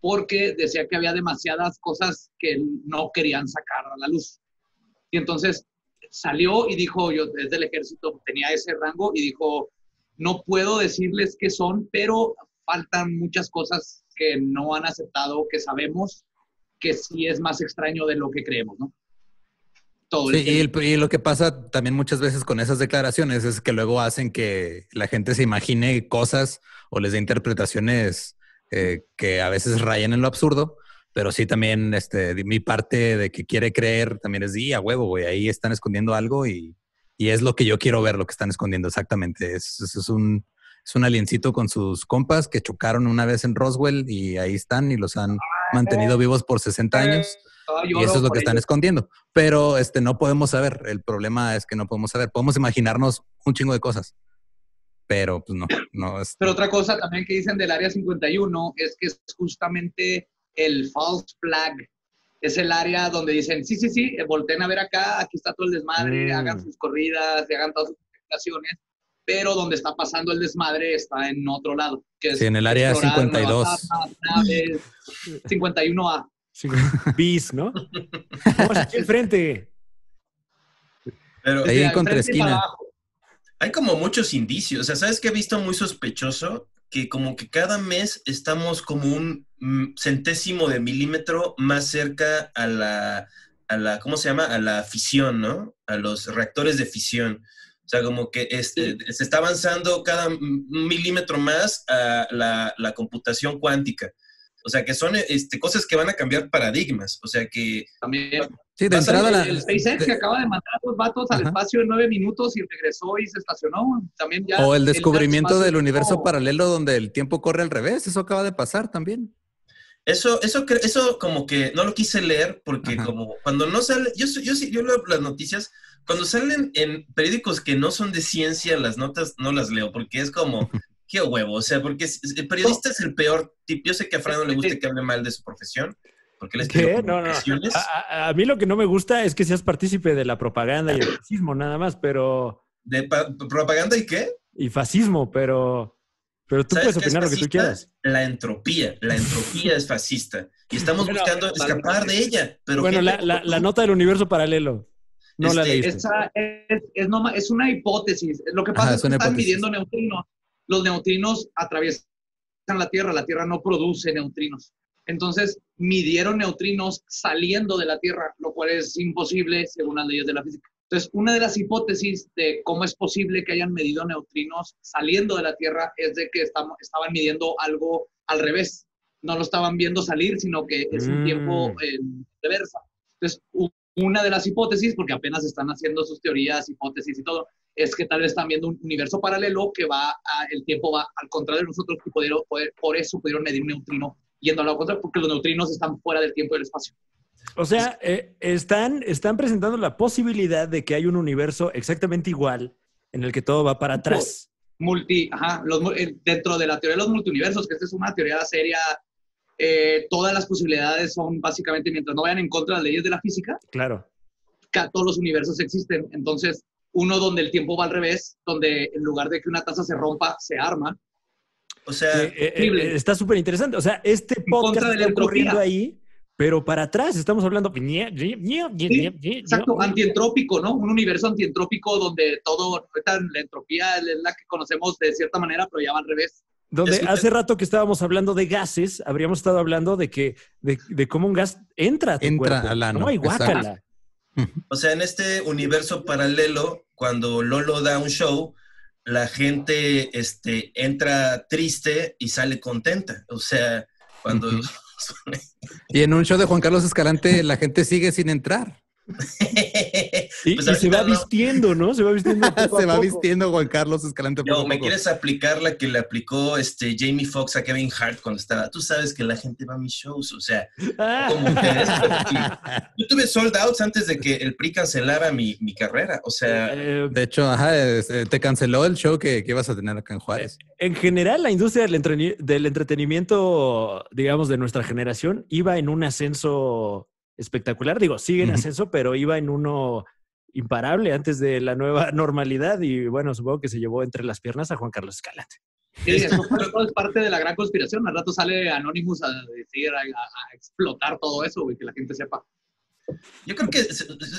porque decía que había demasiadas cosas que no querían sacar a la luz. Y entonces salió y dijo, yo desde el ejército tenía ese rango y dijo, no puedo decirles qué son, pero faltan muchas cosas que no han aceptado, que sabemos que sí es más extraño de lo que creemos, ¿no? Todo Sí, el y, el- y lo que pasa también muchas veces con esas declaraciones es que luego hacen que la gente se imagine cosas o les dé interpretaciones eh, que a veces rayan en lo absurdo, pero sí también este, de mi parte de que quiere creer también es, y a huevo, güey, ahí están escondiendo algo y, y es lo que yo quiero ver, lo que están escondiendo exactamente. Es, es, es un, es un aliencito con sus compas que chocaron una vez en Roswell y ahí están y los han mantenido vivos por 60 años. Ah, Y eso es lo que están escondiendo. Pero este no podemos saber. El problema es que no podemos saber. Podemos imaginarnos un chingo de cosas. Pero pues no, no es. Pero otra cosa también que dicen del Área 51 es que es justamente el false flag. Es el área donde dicen, sí, sí, sí, eh, volteen a ver acá, aquí está todo el desmadre, Mm. hagan sus corridas, y hagan todas sus presentaciones, pero donde está pasando el desmadre está en otro lado. Que es Sí, en el área explorar 52. nuevas armas, naves, 51A. Sí, bis, ¿no? Vamos aquí enfrente. Pero Ahí en contra esquina. hay como muchos indicios. O sea, ¿sabes qué he visto muy sospechoso? Que como que cada mes estamos como un centésimo de milímetro más cerca a la, a la, ¿cómo se llama? A la fisión, ¿no? A los reactores de fisión. O sea, como que este, se está avanzando cada milímetro más a la, la computación cuántica. O sea, que son este, cosas que van a cambiar paradigmas. O sea, que También. Sí, de entrada el, la. el SpaceX de- que acaba de mandar a los vatos al espacio en nueve minutos y regresó y se estacionó. También ya. o el descubrimiento del universo paralelo donde el tiempo corre al revés. Eso acaba de pasar también. Eso, eso, eso como que no lo quise leer porque Ajá. como cuando no sale, yo, yo sí, yo leo las noticias, cuando salen en periódicos que no son de ciencia, las notas no las leo porque es como, qué huevo, o sea, porque el periodista es el peor tipo, yo sé que a Fran no le gusta que hable mal de su profesión, porque estudió ¿Qué? No, no. A, a- mí lo que no me gusta es que seas partícipe de la propaganda y el fascismo, nada más, pero. ¿De pa- propaganda y qué? Y fascismo, pero. Pero tú ¿Sabes puedes opinar lo que tú quieras. La entropía, la entropía es fascista y estamos Bueno, buscando escapar de ella, pero Bueno, la, la- la nota del universo paralelo. No la Este, leíste. Esa es, es, noma- es una hipótesis. Lo que pasa Ajá, es es que están hipótesis. midiendo neutrinos. Los neutrinos atraviesan la Tierra. La Tierra no produce neutrinos. Entonces, midieron neutrinos saliendo de la Tierra, lo cual es imposible según las leyes de la física. Entonces, una de las hipótesis de cómo es posible que hayan medido neutrinos saliendo de la Tierra es de que estamos, estaban midiendo algo al revés. No lo estaban viendo salir, sino que es un Mm. tiempo en reversa. Entonces, una de las hipótesis, porque apenas están haciendo sus teorías, hipótesis y todo, es que tal vez están viendo un universo paralelo que va, a, el tiempo va al contrario de nosotros y pudieron, poder- por eso pudieron medir un neutrino yendo a la contrario, porque los neutrinos están fuera del tiempo y del espacio. O sea, eh, están, están presentando la posibilidad de que hay un universo exactamente igual en el que todo va para atrás. multi, ajá, los mu- eh, dentro de la teoría de los multiuniversos, que esta es una teoría seria, eh, todas las posibilidades son básicamente, mientras no vayan en contra de las leyes de la física, Claro. ca- todos los universos existen. Entonces, uno donde el tiempo va al revés, donde en lugar de que una taza se rompa, se arma. O sea, Eh, eh, está súper interesante. O sea, este podcast está ocurriendo ahí, pero para atrás estamos hablando. Exacto, antientrópico, ¿no? Un universo antientrópico donde todo, la entropía es la que conocemos de cierta manera, pero ya va al revés. Donde Es que- hace rato que estábamos hablando de gases, habríamos estado hablando de que de, de cómo un gas entra a tu Entra cuerpo. al ano, No, y exacto. guácala. O sea, en este universo paralelo, cuando Lolo da un show, la gente este, entra triste y sale contenta. O sea, cuando... Ujú. Y en un show de Juan Carlos Escalante, la gente sigue sin entrar. Y, Pues y se va no. vistiendo, ¿no? Se va vistiendo. poco Se a va poco. vistiendo Juan Carlos Escalante. a ¿me poco. quieres aplicar la que le aplicó este Jamie Foxx a Kevin Hart cuando estaba? Tú sabes que la gente va a mis shows, o sea, Ah. como mujeres. Yo tuve sold outs antes de que el PRI cancelara mi, mi carrera, o sea, Eh, De hecho, ajá, eh, te canceló el show que, que ibas a tener acá en Juárez. en general, la industria del, entretenimiento, digamos, de nuestra generación, iba en un ascenso espectacular. Digo, sigue en ascenso, pero iba en uno imparable antes de la nueva normalidad. Y bueno, supongo que se llevó entre las piernas a Juan Carlos Escalante. Sí, eso fue- todo es parte de la gran conspiración. Al rato sale Anonymous a decir, a, a- a explotar todo eso, güey, que la gente sepa. yo creo que,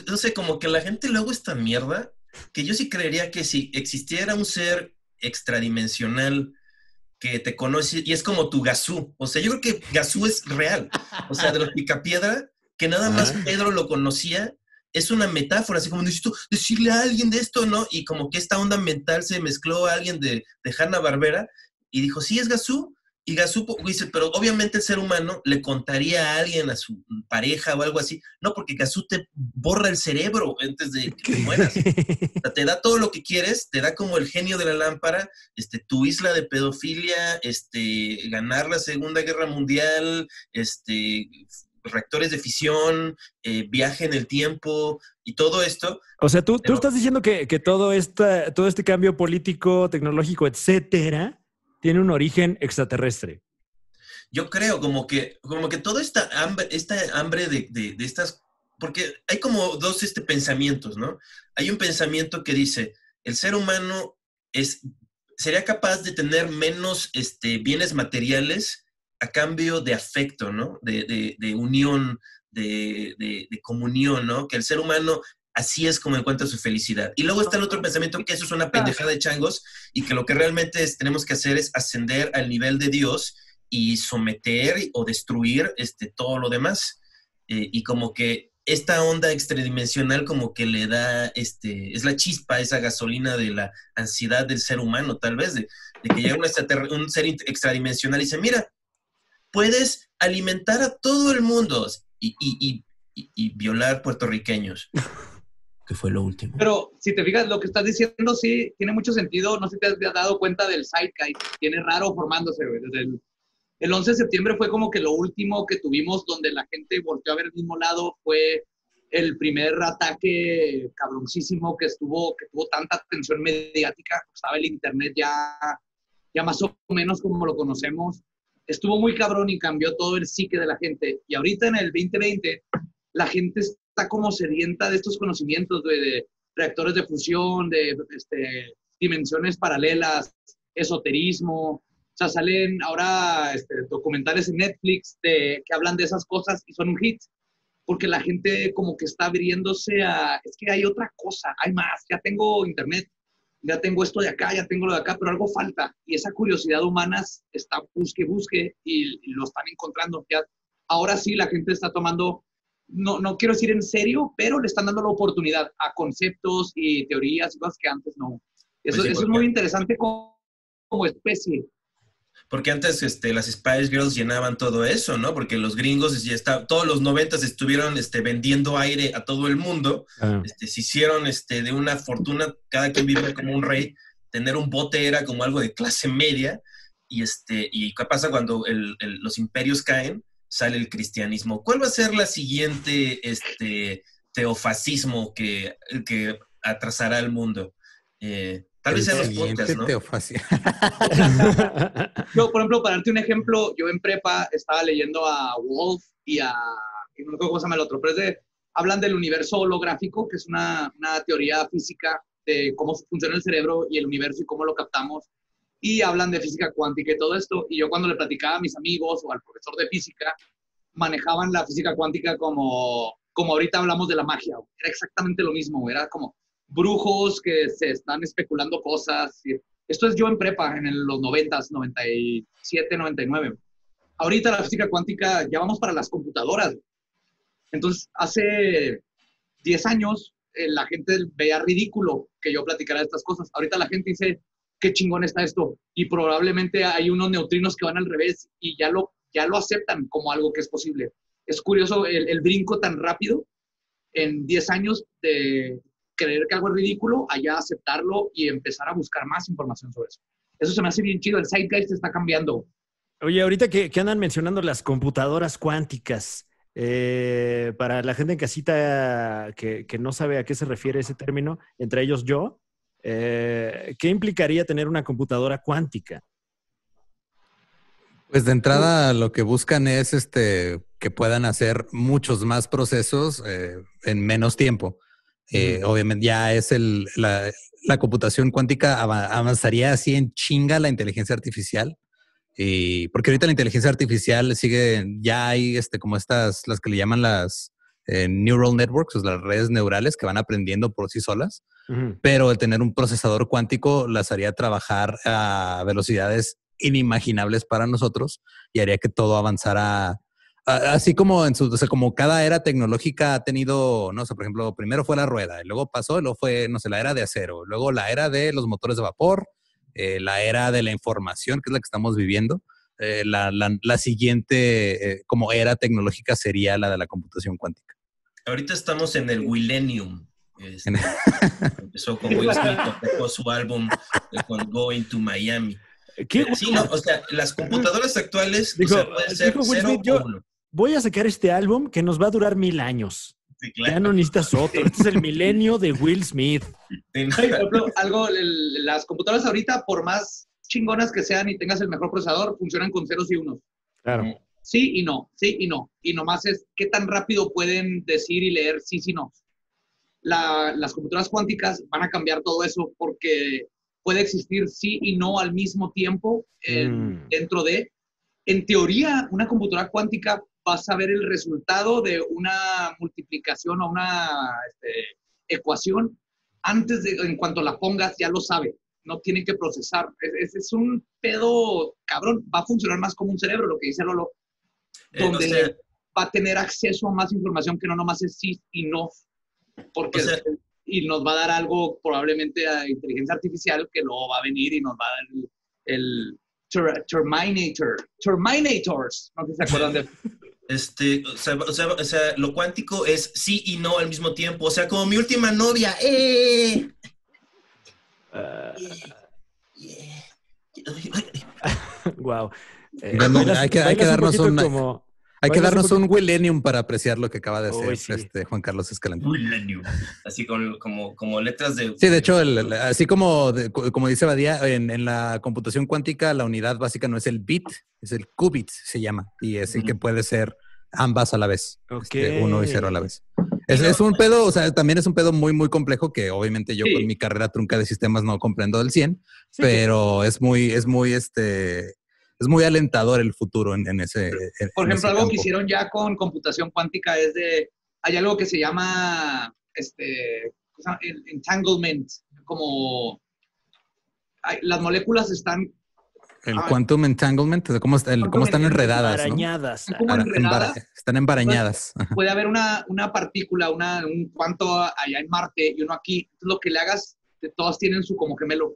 no sé, como que la gente luego esta mierda, que yo sí creería que si existiera un ser extradimensional que te conoce y es como tu Gazú, o sea, yo creo que Gazú es real, o sea, de los picapiedra, que nada más Ah. Pedro lo conocía, es una metáfora, así como necesito decirle a alguien de esto, ¿no? Y como que esta onda mental se mezcló a alguien de, de Hanna Barbera y dijo, sí, es Gazú. Y Gazú po- dice, pero obviamente el ser humano le contaría a alguien, a su pareja o algo así. No, porque Gazú te borra el cerebro antes de que te mueras. O sea, te da todo lo que quieres, te da como el genio de la lámpara, este, tu isla de pedofilia, este, ganar la Segunda Guerra Mundial, este, reactores de fisión, eh, viaje en el tiempo y todo esto. O sea, tú, tú estás diciendo que, que todo, esta, todo este cambio político, tecnológico, etcétera, tiene un origen extraterrestre. Yo creo como que, como que toda esta hambre, esta hambre de, de- de estas, porque hay como dos este, pensamientos, ¿no? Hay un pensamiento que dice, el ser humano es, sería capaz de tener menos este, bienes materiales a cambio de afecto, ¿no? De, unión, de, comunión, ¿no? Que el ser humano así es como encuentra su felicidad. Y luego está el otro pensamiento que eso es una pendejada de changos y que lo que realmente es- tenemos que hacer es ascender al nivel de Dios y someter o destruir este, todo lo demás. Eh, y como que esta onda extradimensional como que le da, este, es la chispa, esa gasolina de la ansiedad del ser humano, tal vez, de, de que llega un, un ser extradimensional y dice, mira, puedes alimentar a todo el mundo y, y- y- y- y violar puertorriqueños. Que fue lo último. Pero si te fijas, lo que estás diciendo sí tiene mucho sentido. No sé si te has te has dado cuenta del Sidekick. Tiene raro formándose, güey. Desde el, el 11 de septiembre fue como que lo último que tuvimos donde la gente volteó a ver el mismo lado. Fue el primer ataque cabroncísimo que estuvo, que tuvo tanta atención mediática. Estaba el internet ya, ya más o menos como lo conocemos. Estuvo muy cabrón y cambió todo el psique de la gente. Y ahorita en el 2020, la gente está como sedienta de estos conocimientos, güey, de reactores de fusión, de este, dimensiones paralelas, esoterismo. O sea, salen ahora este, documentales en Netflix de, que hablan de esas cosas y son un hit, porque la gente como que está abriéndose a, es que hay otra cosa, hay más, ya tengo internet, ya tengo esto de acá, ya tengo lo de acá, pero algo falta. Y esa curiosidad humana está busque, busque y, lo están encontrando. Ya, ahora sí la gente está tomando, no, no quiero decir en serio, pero le están dando la oportunidad a conceptos y teorías y cosas que antes no. Eso, Pues sí, eso es muy interesante como, como especie. Porque antes este, las Spice Girls llenaban todo eso, ¿no? Porque los gringos ya está, todos los noventas estuvieron este, vendiendo aire a todo el mundo. Ah. Este, se hicieron este, de una fortuna, cada quien vivía como un rey. Tener un bote era como algo de clase media. Y, este, y ¿qué pasa cuando el- el- los imperios caen? Sale el cristianismo. ¿Cuál va a ser la siguiente este, teofascismo que, que atrasará al mundo? Eh, tal vez sean los podcasts, ¿no? Yo, por ejemplo, para darte un ejemplo, yo en prepa estaba leyendo a Wolf y a, y no me acuerdo cómo se llama el otro, pero es de, hablan del universo holográfico, que es una, una teoría física de cómo funciona el cerebro y el universo y cómo lo captamos. Y hablan de física cuántica y todo esto. Y yo cuando le platicaba a mis amigos o al profesor de física, manejaban la física cuántica como, como ahorita hablamos de la magia. Era exactamente lo mismo. Era como brujos que se están especulando cosas. esto es yo en prepa, en los 90, 97, 99. Ahorita la física cuántica ya vamos para las computadoras. Entonces, hace 10 años eh, la gente veía ridículo que yo platicara de estas cosas. Ahorita la gente dice, qué chingón está esto. Y probablemente hay unos neutrinos que van al revés y ya lo, ya lo aceptan como algo que es posible. Es curioso el, el brinco tan rápido en 10 años de creer que algo es ridículo, allá aceptarlo y empezar a buscar más información sobre eso. Eso se me hace bien chido. El zeitgeist está cambiando. Oye, ahorita que, que andan mencionando las computadoras cuánticas, eh, para la gente en casita que, que no sabe a qué se refiere ese término, entre ellos yo, eh, ¿qué implicaría tener una computadora cuántica? Pues de entrada lo que buscan es este que puedan hacer muchos más procesos eh, en menos tiempo. Eh, Obviamente ya es el, la, la computación cuántica ava- avanzaría así en chinga la inteligencia artificial. Y porque ahorita la inteligencia artificial sigue, ya hay este, como estas, las que le llaman las eh, neural networks, las redes neurales que van aprendiendo por sí solas pero el tener un procesador cuántico las haría trabajar a velocidades inimaginables para nosotros y haría que todo avanzara así como en su, o sea, como cada era tecnológica ha tenido, no sé, por ejemplo, primero fue la rueda, y luego pasó, y luego fue, no sé, la era de acero, luego la era de los motores de vapor, eh, la era de la información, que es la que estamos viviendo. eh, la, la- la siguiente eh, como era tecnológica sería la de la computación cuántica. Ahorita estamos en el Millennium. Este, empezó con Will Smith, tocó su álbum con Going to Miami. ¿Qué sí, no, o sea, las computadoras actuales Dijo- o sea, pueden ser dijo Will cero Smith, yo- o uno. Voy a sacar este álbum que nos va a durar mil años. Sí, Ya claro. no necesitas otro. Este es el milenio de Will Smith. Sí, Por ejemplo, algo, el- las computadoras ahorita, por más chingonas que sean y tengas el mejor procesador, funcionan con ceros y unos. Claro. Sí y no, sí y no. Y nomás es qué tan rápido pueden decir y leer sí y no. La- las computadoras cuánticas van a cambiar todo eso porque puede existir sí y no al mismo tiempo en- Mm. dentro de. En teoría, una computadora cuántica va a saber el resultado de una multiplicación o una este, ecuación antes de, en cuanto la pongas, ya lo sabe. No tiene que procesar. Es, es- un pedo, cabrón. Va a funcionar más como un cerebro, lo que dice Lolo eh, donde sea, va a tener acceso a más información que no nomás es sí y no. Porque O sea- y nos va a dar algo probablemente a inteligencia artificial que luego va a venir y nos va a dar el, el Ter- Terminator. Terminators. No sé si se acuerdan de este, o sea, o sea, o sea, lo cuántico es sí y no al mismo tiempo. O sea, como mi última novia. ¡Eh! Ah, Yeah. wow. Eh, Bueno, hay que- hay que darnos un- como- Hay que darnos un Willennium para apreciar lo que acaba de hacer sí. este Juan Carlos Escalante. Millennium. Así con, como, como letras de. Sí, de hecho, el- el- así como, de- como dice Badía, en, en la computación cuántica la unidad básica no es el bit, es el qubit, se llama, y es el que puede ser ambas a la vez, Ok. este, uno y cero a la vez. Es, es un pedo, o sea, también es un pedo muy, muy complejo que obviamente yo Sí. con mi carrera trunca de sistemas no comprendo del 100, Sí, pero es muy, es muy, este, es muy alentador el futuro en, en ese. en- Por en ejemplo, ese algo que campo. hicieron ya con computación cuántica es de, hay algo que se llama este, entanglement, como hay- las moléculas están El Ah. quantum entanglement, cómo, está- el- cómo están enredadas, ¿no? Arañadas. como Ara- enredadas. embara- están embarañadas. Puede haber una, una partícula, una, un cuanto allá en Marte y uno aquí. Lo que le hagas, todas tienen su como gemelo.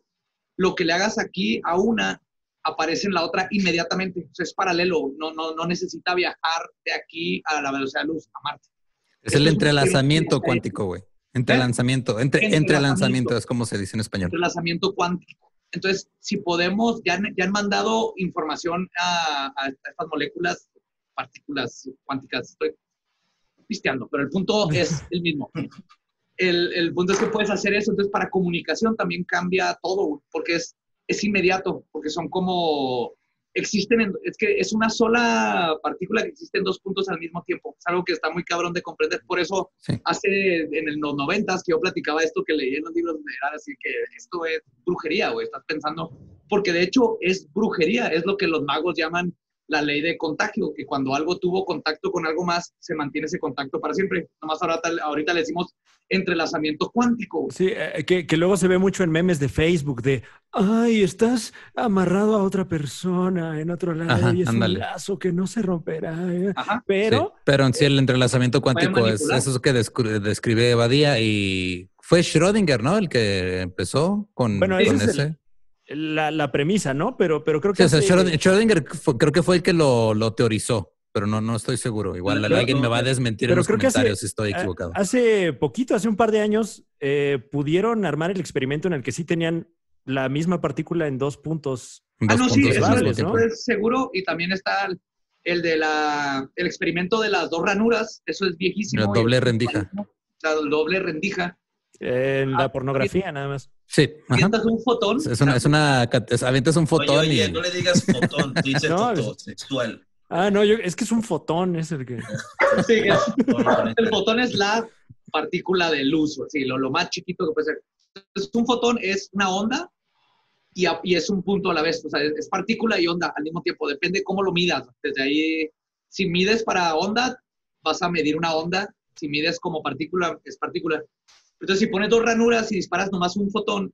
Lo que le hagas aquí a una, aparece en la otra inmediatamente. O sea, es paralelo. No, no, no necesita viajar de aquí a la velocidad de luz a Marte. Es el entrelazamiento cuántico, güey. Entrelanzamiento. Entre, Entrelazamiento. entrelanzamiento es como se dice en español. Entrelazamiento cuántico. Entonces, si podemos, ya han, ya han mandado información a, a estas moléculas, partículas cuánticas. Estoy pisteando, pero el punto es el mismo. El, el punto es que puedes hacer eso. Entonces, para comunicación también cambia todo, porque es, es inmediato, porque son como. Existen, en- es que es una sola partícula que existe en dos puntos al mismo tiempo. Es algo que está muy cabrón de comprender. Por eso, Sí. hace en los noventas que yo platicaba esto que leí en los libros, era así que esto es brujería, güey. Estás pensando, porque de hecho es brujería, es lo que los magos llaman la ley de contagio, que cuando algo tuvo contacto con algo más, se mantiene ese contacto para siempre. Nomás ahorita, ahorita le decimos entrelazamiento cuántico. Sí, eh, que, que luego se ve mucho en memes de Facebook de, ay, estás amarrado a otra persona en otro lado Ajá, y es ándale. un lazo que no se romperá. eh". Ajá. Pero, Sí, pero en sí el entrelazamiento cuántico es eso que descri- describe Badía y fue Schrödinger, ¿no? El que empezó con, Bueno, con ese es ese. La, la premisa, ¿no? Pero, pero creo Sí, que... o sea, hace- Schrödinger, fue- creo que fue el que lo, lo teorizó, pero no, no estoy seguro. Igual Pero- alguien me va a desmentir en pero los creo que hace- comentarios si estoy equivocado. Hace poquito, hace un par de años, eh, pudieron armar el experimento en el que sí tenían la misma partícula en dos puntos. En Ah, dos no, sí, puntos tiempo. eso es seguro. Y también está el, de la, el experimento de las dos ranuras. Eso es viejísimo. La doble rendija. La doble rendija. En Ah, la pornografía, nada más. Sí, ajá. Sientas un fotón. es una, es una, es- avientas un Oye, fotón oye, y no le digas fotón, tú dices No, fotón, sexual. Ah, no, yo, es que es un fotón, es el que... Sí, es- el fotón es la partícula de luz, sí, lo, lo más chiquito que puede ser. Entonces, un fotón es una onda y, a- y es un punto a la vez. O sea, es, es partícula y onda al mismo tiempo. Depende cómo lo midas. Desde ahí, si mides para onda, vas a medir una onda. Si mides como partícula, es partícula. Entonces, si pones dos ranuras y disparas nomás un fotón,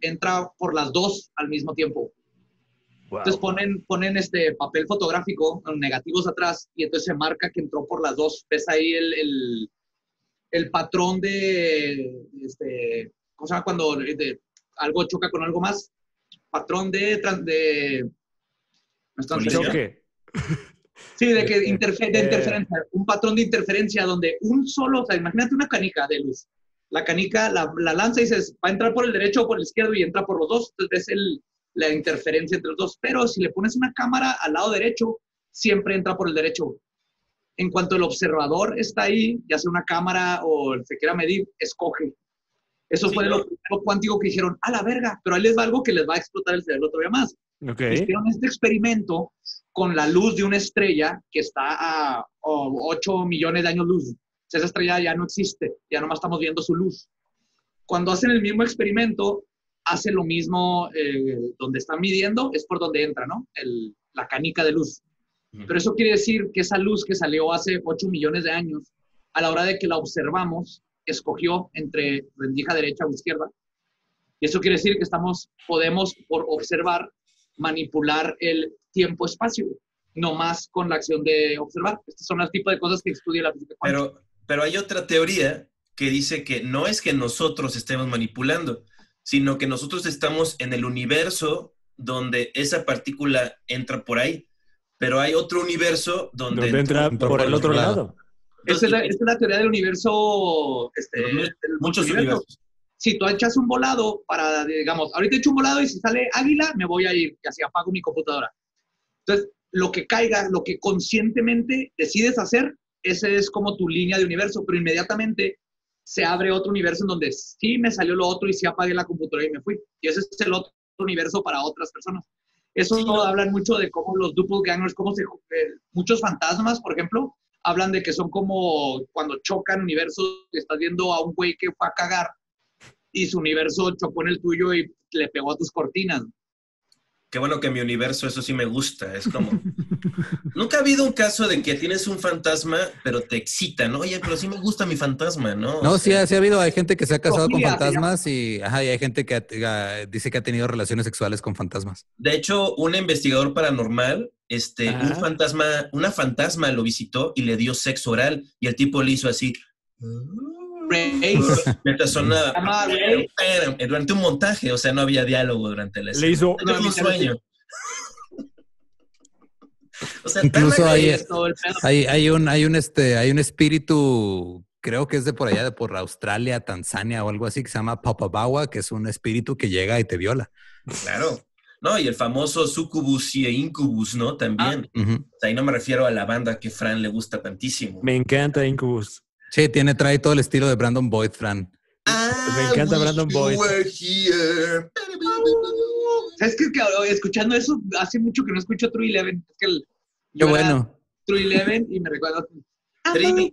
entra por las dos al mismo tiempo. Entonces ponen, ponen este papel fotográfico, negativos atrás, y entonces se marca que entró por las dos. Ves ahí el, el, el patrón de, este, ¿cómo se llama cuando de- algo choca con algo más? Patrón de... de. Choque. Sí, de, que Eh, interfe- de eh. interferencia, un patrón de interferencia donde un solo, o sea, imagínate una canica de luz. La canica la, la lanza y dices, va a entrar por el derecho o por el izquierdo y entra por los dos. Entonces ves el, la interferencia entre los dos. Pero si le pones una cámara al lado derecho, siempre entra por el derecho. En cuanto el observador está ahí, ya sea una cámara o se quiera medir, escoge. Eso Sí, fue ¿no? lo primero cuántico que dijeron, a la verga, pero ahí les va algo que les va a explotar el cerebro todavía más Ok. hicieron este experimento con la luz de una estrella que está a 8 millones de años luz. Esa estrella ya no existe, ya nomás estamos viendo su luz. Cuando hacen el mismo experimento, hacen lo mismo eh, donde están midiendo, es por donde entra, ¿no? El- la canica de luz. Pero eso quiere decir que esa luz que salió hace 8 millones de años, a la hora de que la observamos, escogió entre rendija derecha o izquierda. Y eso quiere decir que estamos, podemos, por observar, manipular el tiempo-espacio, no más con la acción de observar. Estos son los tipos de cosas que estudia la física cuántica. Pero, pero hay otra teoría que dice que no es que nosotros estemos manipulando, sino que nosotros estamos en el universo donde esa partícula entra por ahí, pero hay otro universo donde, Donde entra entró por por el otro lado. lado. Esa es, la, esa es la teoría del universo. Este, muchos multiverso. universos. Si tú echas un volado para, digamos, ahorita echo un volado y si sale águila, me voy a ir y así apago mi computadora. Entonces, lo que caiga, lo que conscientemente decides hacer, ese es como tu línea de universo, pero inmediatamente se abre otro universo en donde sí me salió lo otro y sí apagué la computadora y me fui. Y ese es el otro universo para otras personas. Eso Sí. hablan mucho de cómo los doppelgangers, cómo se, eh, muchos fantasmas, por ejemplo, hablan de que son como cuando chocan universos, estás viendo a un güey que fue a cagar y su universo chocó en el tuyo y le pegó a tus cortinas. Qué bueno que mi universo, eso sí me gusta. Es como. Nunca ha habido un caso de que tienes un fantasma, pero te excita, ¿no? Oye, pero sí me gusta mi fantasma, ¿no? No, O sí, sea, sí ha habido, hay gente que se ha casado con fantasmas y, ajá, y hay gente que ha- dice que ha tenido relaciones sexuales con fantasmas. De hecho, un investigador paranormal, este, un fantasma, una fantasma lo visitó y le dio sexo oral y el tipo le hizo así. Ray, Mientras sonaba. Durante un montaje, o sea, no había diálogo durante la escena. Le hizo. Fue un sueño. O sea, Incluso hay-. Hay, hay un, hay un, este, hay un espíritu, creo que es de por allá, de por Australia, Tanzania o algo así, que se llama Papabawa, que es un espíritu que llega y te viola. Claro. No, y el famoso sucubus y incubus, ¿no? También. Ujú. O sea, ahí no me refiero a la banda que Fran le gusta tantísimo. Me encanta Incubus. Sí, tiene, trae todo el estilo de Brandon Boyd, Fran. Me encanta Brandon Boyd. ¿Sabes qué? Que, oh, escuchando eso, hace mucho que no escucho True Eleven. Es que el, Qué bueno. True Eleven y me recuerda. True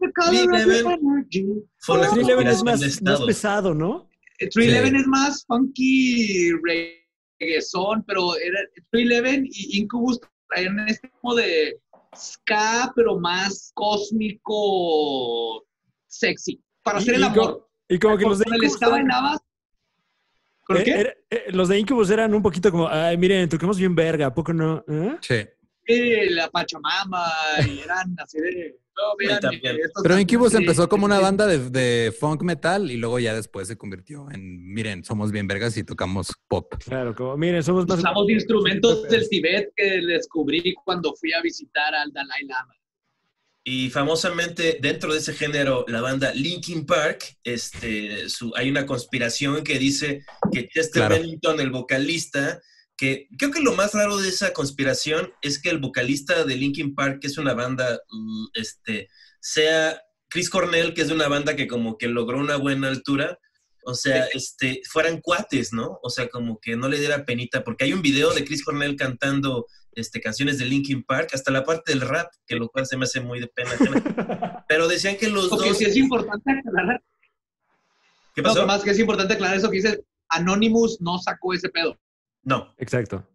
Eleven es más, pesado, ¿no? True Sí. Eleven es más funky reggaezón, pero era True Eleven y Incubus traían este tipo de ska, pero más cósmico sexy. Para hacer el y amor. Y como que los de Incubus. eran- bailabas. ¿Con eh, qué? era- eh, los de Incubus eran un poquito como, ay, miren, toquemos bien verga, ¿a poco no? ¿Eh? Sí. Eh, la Pachamama y eran así de. No, miran, Pero Incubus sí, empezó como una banda de, de funk metal y luego ya después se convirtió en, miren, somos bien vergas y tocamos pop. Claro, como, miren, somos más. Usamos instrumentos del Tibet que descubrí cuando fui a visitar al Dalai Lama. Y famosamente, dentro de ese género, la banda Linkin Park, este, su- hay una conspiración que dice que Chester Claro. Bennington, el vocalista, que creo que lo más raro de esa conspiración es que el vocalista de Linkin Park, que es una banda, mm, este, sea Chris Cornell, que es de una banda que como que logró una buena altura, o sea, este, fueran cuates, ¿no? O sea, como que no le diera penita, porque hay un video de Chris Cornell cantando este, canciones de Linkin Park, hasta la parte del rap, que lo cual se me hace muy de pena. Pero decían que los Porque dos... sí es importante aclarar. ¿Qué No, pasó? más que es importante aclarar eso que dices. Anonymous no sacó ese pedo. No. Exacto.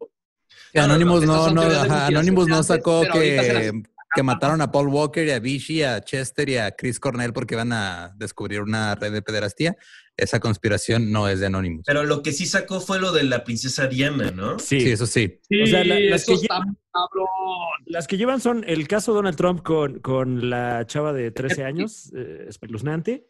No, no, no, Anonymous no, no, ajá, Anonymous no sacó que, que mataron a Paul Walker y a Vichy, a Chester y a Chris Cornell porque iban a descubrir una red de pederastía. Esa conspiración no es de Anonymous. Pero lo que sí sacó fue lo de la princesa Diana, ¿no? Sí. Sí, eso sí. Sí, O sea, la- las que cabrón. Las que llevan son el caso Donald Trump con, con la chava de 13 años, eh, espeluznante.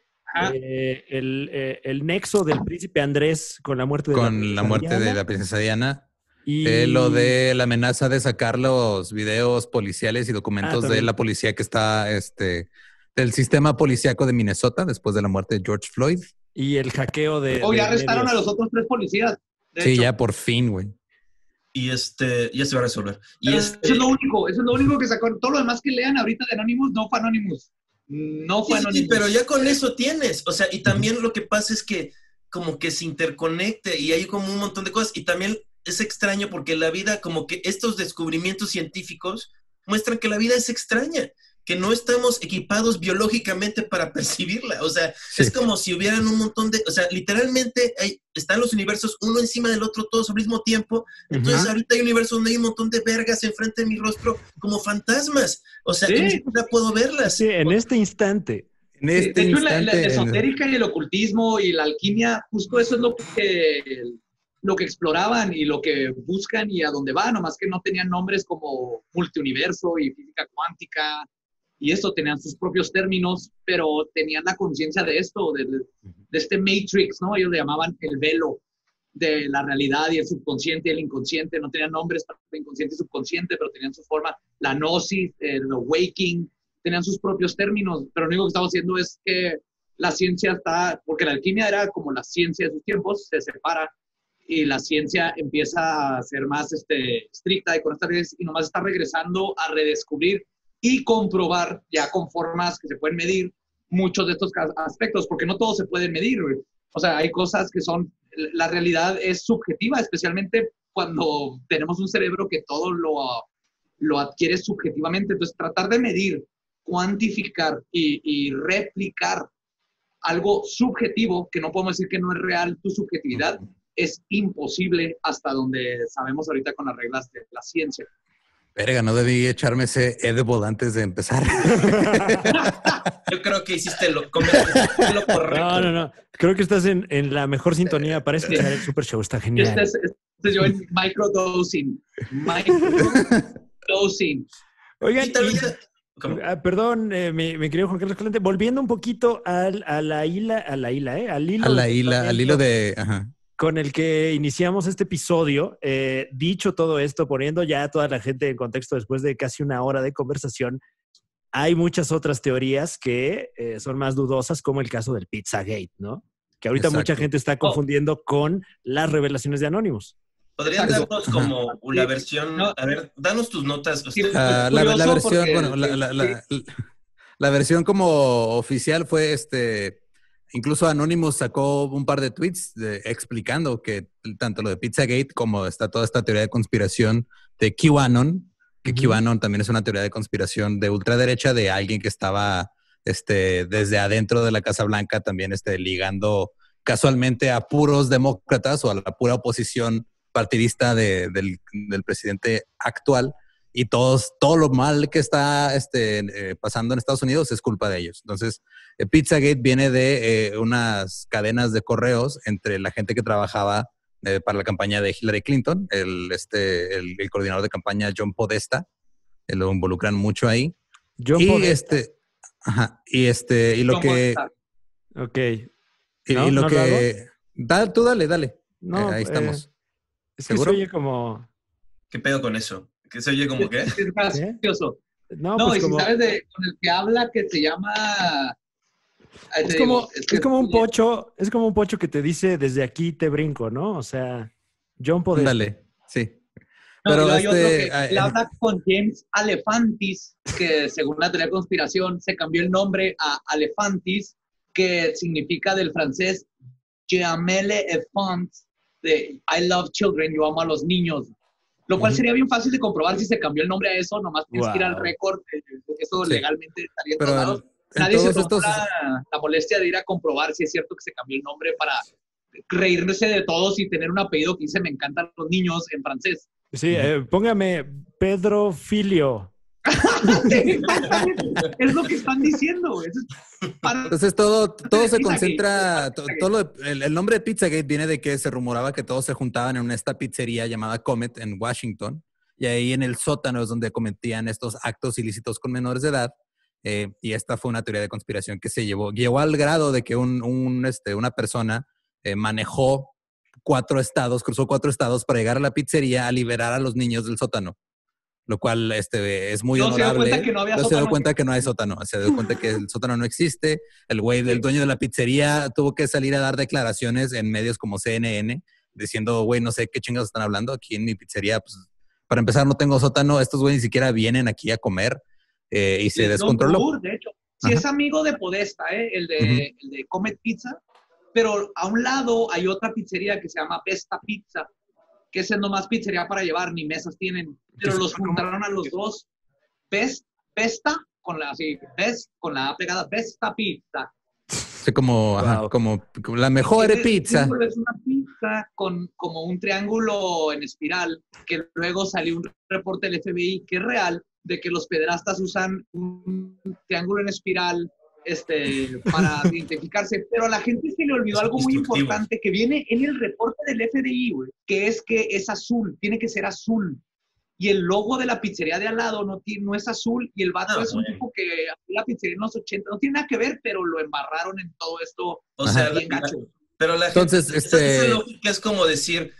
Eh, el, eh, el nexo del príncipe Andrés con la muerte de Con princesa la muerte de Diana. la princesa Diana. Y Eh, lo de la amenaza de sacar los videos policiales y documentos Ah, de la policía que está, este, del sistema policíaco de Minnesota después de la muerte de George Floyd. y el hackeo de. Oh, de ya arrestaron a los otros tres policías. de Sí, hecho. ya por fin, güey. Y este, ya se va a resolver. Y Pero este, Eso es lo único, eso es lo único que sacó. Todo lo demás que lean ahorita de Anonymous no fue Anonymous. No Sí, fue sí, sí, Anonymous. pero ya con eso tienes. O sea, y también lo que pasa es que como que se interconecte y hay como un montón de cosas. Y también es extraño porque la vida, como que estos descubrimientos científicos muestran que la vida es extraña, que no estamos equipados biológicamente para percibirla. O sea, Sí. es como si hubieran un montón de, o sea, literalmente hay, están los universos uno encima del otro todos al mismo tiempo. Entonces Ajá. ahorita hay un universo donde hay un montón de vergas enfrente de mi rostro como fantasmas. O sea, Sí. que ni siquiera puedo verlas. Sí, en este instante. En este de hecho, la, la instante. en- esotérica y el ocultismo y la alquimia, justo eso es lo que, lo que exploraban y lo que buscan y a dónde van, nomás que no tenían nombres como multiuniverso y física cuántica y esto, tenían sus propios términos, pero tenían la conciencia de esto, de, este matrix, ¿no? Ellos le llamaban el velo de la realidad y el subconsciente y el inconsciente, no tenían nombres para el inconsciente y subconsciente, pero tenían su forma, la gnosis, el waking, tenían sus propios términos, pero lo único que estaba haciendo es que la ciencia está, porque la alquimia era como la ciencia de sus tiempos, se separa y la ciencia empieza a ser más este, estricta y con estas leyes y nomás está regresando a redescubrir y comprobar ya con formas que se pueden medir muchos de estos aspectos, porque no todo se puede medir. O sea, hay cosas que son, la realidad es subjetiva, especialmente cuando tenemos un cerebro que todo lo, lo adquiere subjetivamente. Entonces, tratar de medir, cuantificar y, y replicar algo subjetivo, que no podemos decir que no es real tu subjetividad, es imposible hasta donde sabemos ahorita con las reglas de la ciencia. Verga, no debí echarme ese edible antes de empezar. Yo creo que hiciste lo, correcto. No, no, no. Creo que estás en, en la mejor sintonía para escuchar el Super Show. Está genial. Este es, este es yo en microdosing. Microdosing. Oigan, ah, perdón, eh, mi, mi querido Juan Carlos Calante, volviendo un poquito al, a la hila, a la hila, ¿eh? Al hilo, a la hila, al hilo de. Ajá. Con el que iniciamos este episodio. Eh, dicho todo esto, poniendo ya a toda la gente en contexto después de casi una hora de conversación, hay muchas otras teorías que eh, son más dudosas, como el caso del Pizzagate, ¿no? Que ahorita mucha gente está confundiendo con las revelaciones de Anonymous. ¿Podrían darnos como la versión? No. A ver, danos tus notas. Sí. Ah, la, versión, porque- bueno, la, la- la- la versión como oficial fue este. Incluso Anonymous sacó un par de tweets de- explicando que tanto lo de Pizzagate como está toda esta teoría de conspiración de QAnon, que Ujú. QAnon también es una teoría de conspiración de ultraderecha de alguien que estaba este, desde adentro de la Casa Blanca también este, ligando casualmente a puros demócratas o a la pura oposición partidista de- del, del presidente actual y todos, todo lo mal que está este, eh, pasando en Estados Unidos es culpa de ellos. Entonces, eh, Pizzagate viene de eh, unas cadenas de correos entre la gente que trabajaba eh, para la campaña de Hillary Clinton, el, este, el, el coordinador de campaña John Podesta, eh, lo involucran mucho ahí. John y Podesta. este, ajá, y este, y lo ¿Cómo que, está? Ok. y, ¿No? y lo ¿No lo que, da, tú dale, dale. No, Eh, ahí eh, estamos. es que se ¿Seguro? oye como... ¿Qué pedo con eso? ¿Que se oye como qué? Es gracioso. No, No, pues y como... si sabes de, con el que habla que se llama... Es digo, como, que- es como un pocho, es como un pocho que te dice desde aquí te brinco, ¿no? O sea, John Podesta. Dale, sí. No, Pero hay otro este, que ah, él habla con James Alefantis, que según la teoría de conspiración se cambió el nombre a Alefantis, que significa del francés Jamele Enfant, de I love children, yo amo a los niños. Lo cual sería bien fácil de comprobar si se cambió el nombre a eso, nomás tienes que ir al récord, eso Sí. legalmente estaría Pero en- en Nadie se tomó estos, la, la molestia de ir a comprobar si es cierto que se cambió el nombre para reírse de todos y tener un apellido que dice me encantan los niños en francés. Sí, eh, póngame Pedro Filio. es lo que están diciendo. es para- Entonces todo, todo se concentra, todo lo- el, el nombre de Pizzagate viene de que se rumoraba que todos se juntaban en esta pizzería llamada Comet en Washington y ahí en el sótano es donde cometían estos actos ilícitos con menores de edad eh, y esta fue una teoría de conspiración que se llevó, llegó al grado de que un, un, este, una persona eh, manejó cuatro estados, cruzó cuatro estados para llegar a la pizzería a liberar a los niños del sótano. Lo cual este, es muy No se dio honorable. cuenta que no había No se dio cuenta que no hay sótano. Se dio cuenta que el sótano no existe. El güey del dueño de la pizzería tuvo que salir a dar declaraciones en medios como CNN diciendo, güey, no sé qué chingados están hablando aquí en mi pizzería. Pues, para empezar, no tengo sótano. Estos güeyes ni siquiera vienen aquí a comer. eh, y se descontroló. tour, de hecho. Sí, Ajá. es amigo de Podesta, ¿eh? el, de, el de Comet Pizza, pero a un lado hay otra pizzería que se llama Pesta Pizza, que es nomás pizzería para llevar, ni mesas tienen, pero los juntaron a los dos. Pest, Pesta, con la, así, Pest, con la A pegada, Pesta Pizza. Sí, como, ajá, Wow. como, como la mejor Ese pizza. Es una pizza con como un triángulo en espiral, que luego salió un reporte del FBI que es real, de que los pederastas usan un triángulo en espiral este, para identificarse, pero a la gente se le olvidó Es algo muy importante que viene en el reporte del FBI, güey, que es que es azul, tiene que ser azul. Y el logo de la pizzería de al lado no, tiene, no es azul y el vato Ah, es un güey. tipo que la pizzería en los 80, no tiene nada que ver, pero lo embarraron en todo esto O sea, bien gacho. pero la Entonces, gente, esa- este- esa lógica es como decir,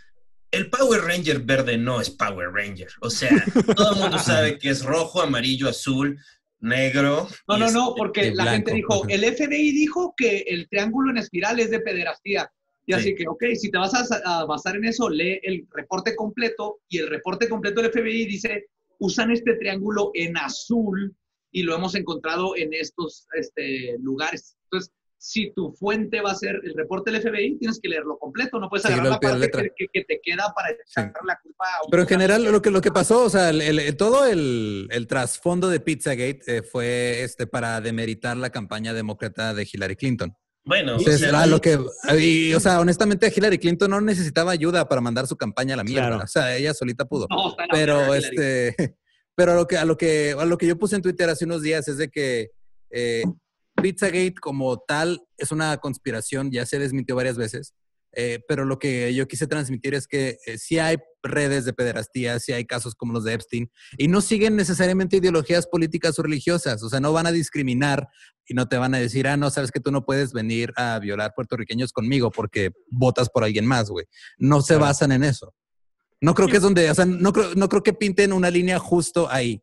el Power Ranger verde no es Power Ranger. O sea, todo el mundo sabe que es rojo, amarillo, azul, negro. No, no, no, porque la gente dijo, el FBI dijo que el triángulo en espiral es de pederastía. Y Sí. así que, ok, si te vas a, a basar en eso, lee el reporte completo y el reporte completo del FBI dice, usan este triángulo en azul y lo hemos encontrado en estos este, lugares. Entonces, si tu fuente va a ser el reporte del FBI, tienes que leerlo completo, no puedes Sí, agarrar lo la parte letra. que, que te queda para echar la culpa a un Pero en general, lo que, lo que pasó, o sea, el- el- todo el, el trasfondo de Pizzagate eh, fue este, para demeritar la campaña demócrata de Hillary Clinton. Bueno, Entonces, o sea, era lo que, y, o sea, honestamente, Hillary Clinton no necesitaba ayuda para mandar su campaña a la mierda. Claro. O sea, ella solita pudo. No, está en la pero este, pero a lo que a lo que a lo que yo puse en Twitter hace unos días es de que eh, Pizzagate como tal es una conspiración, ya se desmintió varias veces. eh, pero lo que yo quise transmitir es que eh, sí hay redes de pederastía, sí hay casos como los de Epstein, y no siguen necesariamente ideologías políticas o religiosas, o sea, no van a discriminar y no te van a decir, ah, no, sabes que tú no puedes venir a violar puertorriqueños conmigo porque votas por alguien más, güey. No se basan en eso. No creo que es donde, o sea, no creo, no creo que pinten una línea justo ahí.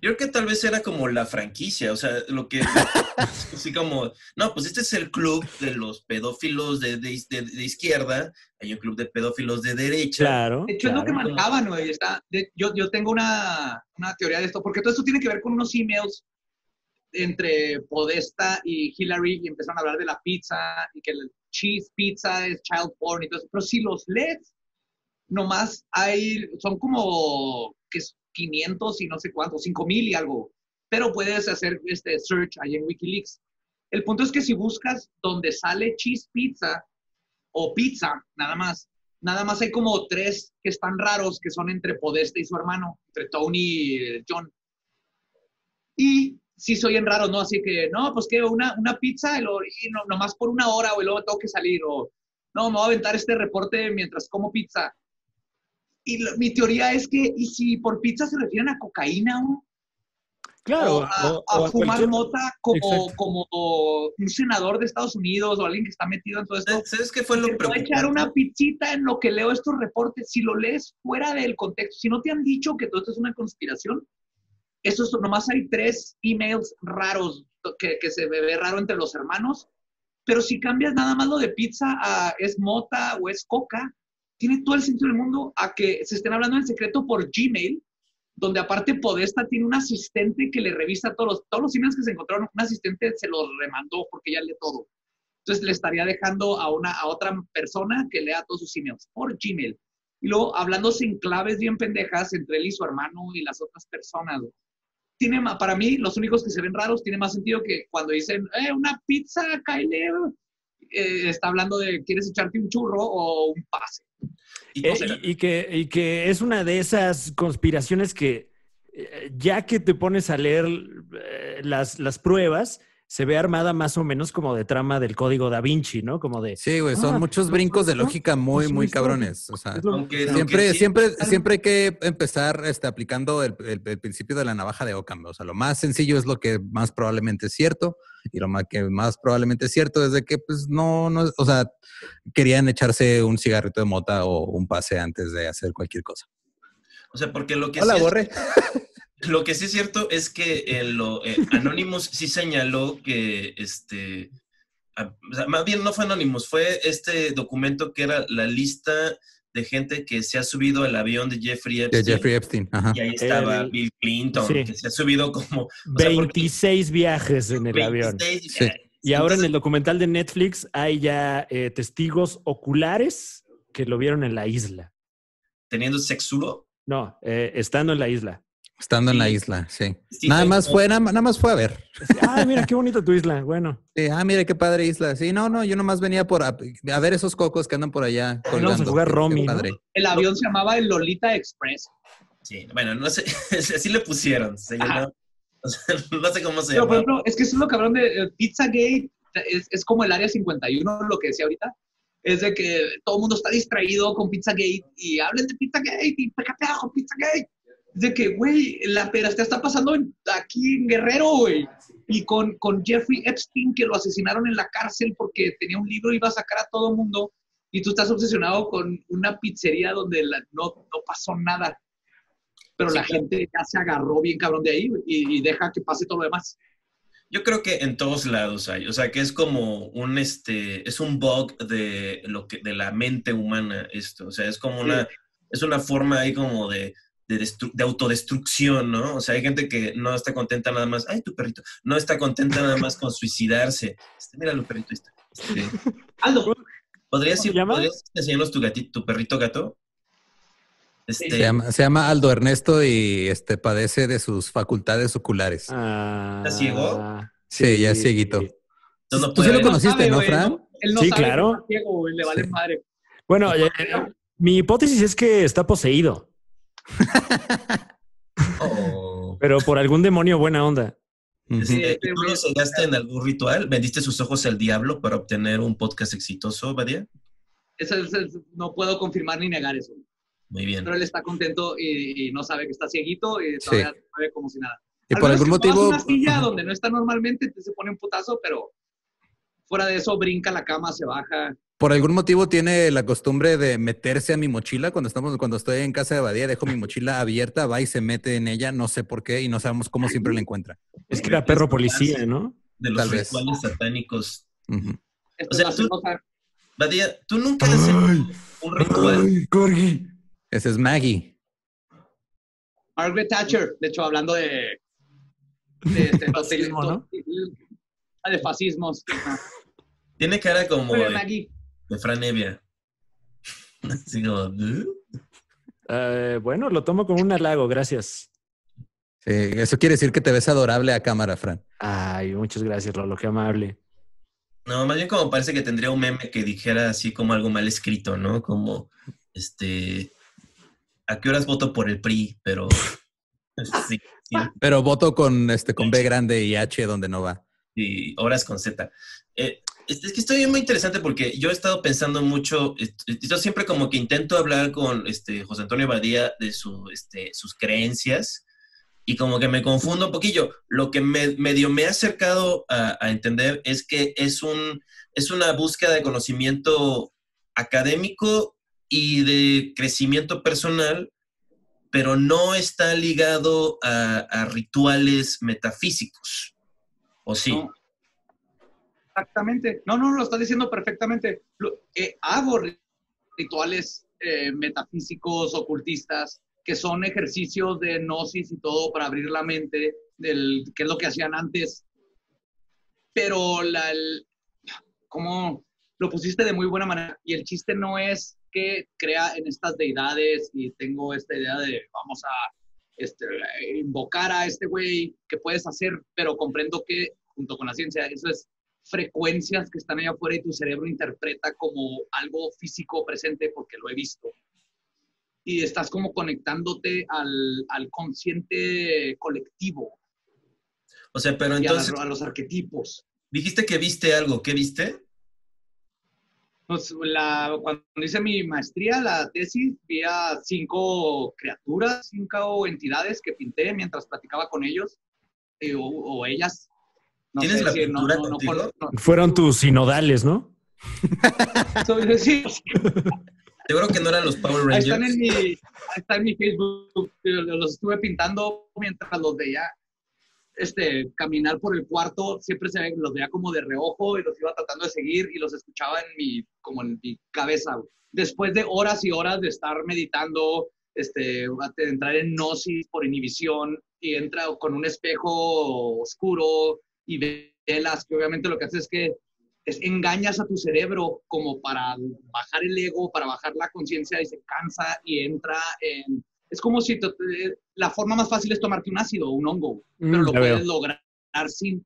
Yo creo que tal vez era como la franquicia, o sea, lo que así como, no, pues este es el club de los pedófilos de, de- de- de izquierda, hay un club de pedófilos de derecha. Claro. De hecho, es lo que claro. marcaban, güey. Está, de- yo, yo tengo una, una teoría de esto, porque todo esto tiene que ver con unos emails entre Podesta y Hillary y empezaron a hablar de la pizza y que el cheese pizza es child porn y todo eso. Pero si los lees, nomás hay, son como que es 500 y no sé cuánto, 5000 y algo. Pero puedes hacer este search ahí en Wikileaks. El punto es que si buscas donde sale cheese pizza o pizza, nada más, nada más hay como tres que están raros, que son entre Podesta y su hermano, entre Tony y eh, John. Y sí se oyen raros, ¿no? Así que, no, pues que una, una pizza y, lo, y no, nomás por una hora o luego tengo que salir, o no, me voy a aventar este reporte mientras como pizza. Y lo- mi teoría es que, ¿y si por pizza se refieren a cocaína, o, Claro. o a, o- a o a fumar mota como, como un senador de Estados Unidos o alguien que está metido en todo esto? ¿Sabes qué fue lo Te voy a echar preocupante? una pizzita en lo que leo estos reportes. Si lo lees fuera del contexto, si no te han dicho que todo esto es una conspiración, eso es, nomás hay tres emails raros que, que se ve raro entre los hermanos, pero si cambias nada más lo de pizza a es mota o es coca, tiene todo el sentido del mundo a que se estén hablando en secreto por Gmail, donde aparte Podesta tiene un asistente que le revisa todos los, todos los emails que se encontraron, un asistente se los remandó porque ya lee todo. Entonces le estaría dejando a, una, a otra persona que lea todos sus emails por Gmail. Y luego hablándose en claves bien pendejas entre él y su hermano y las otras personas. Tiene, para mí, los únicos que se ven raros tiene más sentido que cuando dicen, eh, una pizza, Kyle, eh, está hablando de, ¿quieres echarte un churro o un pase? Y- Eh, y, y que, y que es una de esas conspiraciones que eh, ya que te pones a leer las, las pruebas, se ve armada más o menos como de trama del código da Vinci, ¿no? Como de... Sí, güey, son Ah, muchos brincos de supuesto, lógica por muy, muy cabrones. O sea, Aunque- siempre, que sí- siempre, siempre hay que empezar este, aplicando el, el- el principio de la navaja de Ockham. O sea, lo más sencillo es lo que más probablemente es cierto y lo más que más probablemente es cierto es de que, pues, no, no, o sea, querían echarse un cigarrito de mota o un pase antes de hacer cualquier cosa. o sea, porque lo que Hola, sí es- Borre. Lo que sí es cierto es que en lo, eh, Anonymous sí señaló que, este, a- o sea, más bien no fue Anonymous, fue este documento que era la lista de gente que se ha subido al avión de Jeffrey De Epstein. Jeffrey Epstein. Ajá. Y ahí estaba El- Bill Clinton, sí. que se ha subido como... o sea, porque- 26 viajes en el avión. 26, Sí. Y ahora en el documental de Netflix hay ya eh, testigos oculares que lo vieron en la isla. Teniendo sexulo. No, eh, estando en la isla. Estando en la Sí. isla, sí. Sí, nada más fue, nada, nada más fue a ver. Ay, mira qué bonita tu isla. Bueno, Sí, ah, mira qué padre isla. Sí, no, no, yo nomás venía por a, a ver esos cocos que andan por allá. Vamos a colgando. jugar Romy, ¿no? padre. El avión se llamaba el Lolita Express. Sí, bueno, no sé, así le pusieron, se o sea, no sé cómo se Pero, por llama. ejemplo, es que eso es lo cabrón de eh, Pizzagate, es, es como el área 51, lo que decía ahorita. Es de que todo el mundo está distraído con Pizzagate y hablen de Pizzagate y pégate abajo Pizzagate. De que, güey, la pedastea está pasando aquí en Guerrero, güey. Y con, con Jeffrey Epstein, que lo asesinaron en la cárcel porque tenía un libro y iba a sacar a todo mundo. Y tú estás obsesionado con una pizzería donde la- no, no pasó nada. Pero Sí, la claro. gente ya se agarró bien cabrón de ahí y deja que pase todo lo demás. Yo creo que en todos lados hay, o sea, que es como un este, es un bug de lo que de la mente humana esto, o sea, es como una es una forma ahí como de de, destru- de autodestrucción, ¿no? O sea, hay gente que no está contenta nada más, ay, tu perrito, no está contenta nada más con suicidarse. Este, mira, el perrito está. Este, Aldo, ¿podrías, ¿Cómo ir- enseñarnos tu gatito, tu perrito gato? Este, Se llama, se llama Aldo Ernesto y este padece de sus facultades oculares. Ah, ¿Está ciego? Sí, ya es cieguito. No Tú sí lo conociste, sabe, ¿no, Fran? Él no Sí, sabe claro. que ciego, le vale Sí. madre. Bueno, eh, mi hipótesis es que está poseído, Oh. pero por algún demonio buena onda. Sí, ¿y ¿Tú lo cegaste en algún ritual? ¿Vendiste sus ojos al diablo para obtener un podcast exitoso, Badia? Eso es- es- no puedo confirmar ni negar eso. Muy bien. Pero él está contento y, y no sabe que está cieguito y todavía sabe como si nada. Y Al por algún motivo. una silla donde no está normalmente, te se pone un putazo, pero fuera de eso brinca la cama, se baja. Por algún motivo tiene la costumbre de meterse a mi mochila cuando estamos, cuando estoy en casa de Badía, dejo mi mochila abierta, va y se mete en ella, no sé por qué, y no sabemos cómo siempre la encuentra. Es que era perro policía, ¿no? De los Tal vez. rituales satánicos. Ujú. Esto O sea, tú- Badia, ¿tú nunca has hecho un ritual? Corgi. Ese es Maggie. Margaret Thatcher, de hecho, hablando de. de, Fascismo, ¿no? Ah, de fascismos. Tiene cara como Oye, Maggie, de Fran Evia. Así como... ¿eh? Eh, bueno, lo tomo como un halago, gracias. Sí, eso quiere decir que te ves adorable a cámara, Fran. Ay, muchas gracias, Lolo, qué amable. No, más bien como parece que tendría un meme que dijera así como algo mal escrito, ¿no? Como, este... ¿A qué horas voto por el PRI? Pero... Sí, sí, Pero voto con este con B grande y H donde no va. y horas con Z. Eh, es, que estoy muy interesante porque yo he estado pensando mucho, yo siempre como que intento hablar con este, José Antonio Badía de su, este, sus creencias y como que me confundo un poquillo. Lo que me, medio me ha acercado a, a entender es que es, un, es una búsqueda de conocimiento académico y de crecimiento personal, pero no está ligado a, a rituales metafísicos. ¿O sí? No. Exactamente. No, no, lo estás diciendo perfectamente. Lo- eh, hago ri- rituales eh, metafísicos, ocultistas, que son ejercicios de gnosis y todo para abrir la mente, del, que es lo que hacían antes. Pero la, el- como lo pusiste de muy buena manera. Y el chiste no es que crea en estas deidades y tengo esta idea de vamos a este, invocar a este güey que puedes hacer, pero comprendo que junto con la ciencia, eso es frecuencias que están allá afuera y tu cerebro interpreta como algo físico presente porque lo he visto. Y estás como conectándote al, al consciente colectivo O sea, pero y a, entonces las- a los arquetipos. dijiste que viste algo. ¿Qué viste? Pues, la, cuando hice mi maestría, la tesis, vi a cinco criaturas, cinco entidades que pinté mientras platicaba con ellos eh, o, o ellas. No ¿Tienes sé la pintura no- contigo? Fueron tus sinodales, ¿no? Soy- sí, Seguro que no eran los Power ahí Rangers. están en mi, ahí está en mi Facebook. eh, Los estuve pintando mientras los veía este, caminar por el cuarto. Siempre se los veía como de reojo y los iba tratando de seguir y los escuchaba en mi, como en mi cabeza. Después de horas y horas de estar meditando, este, de entrar en gnosis por inhibición y entra con un espejo oscuro y velas, que obviamente lo que hace es que es, engañas a tu cerebro como para bajar el ego, para bajar la conciencia y se cansa y entra en... Es como si te- la forma más fácil es tomarte un ácido o un hongo, pero Mm, lo ya puedes veo. lograr sin.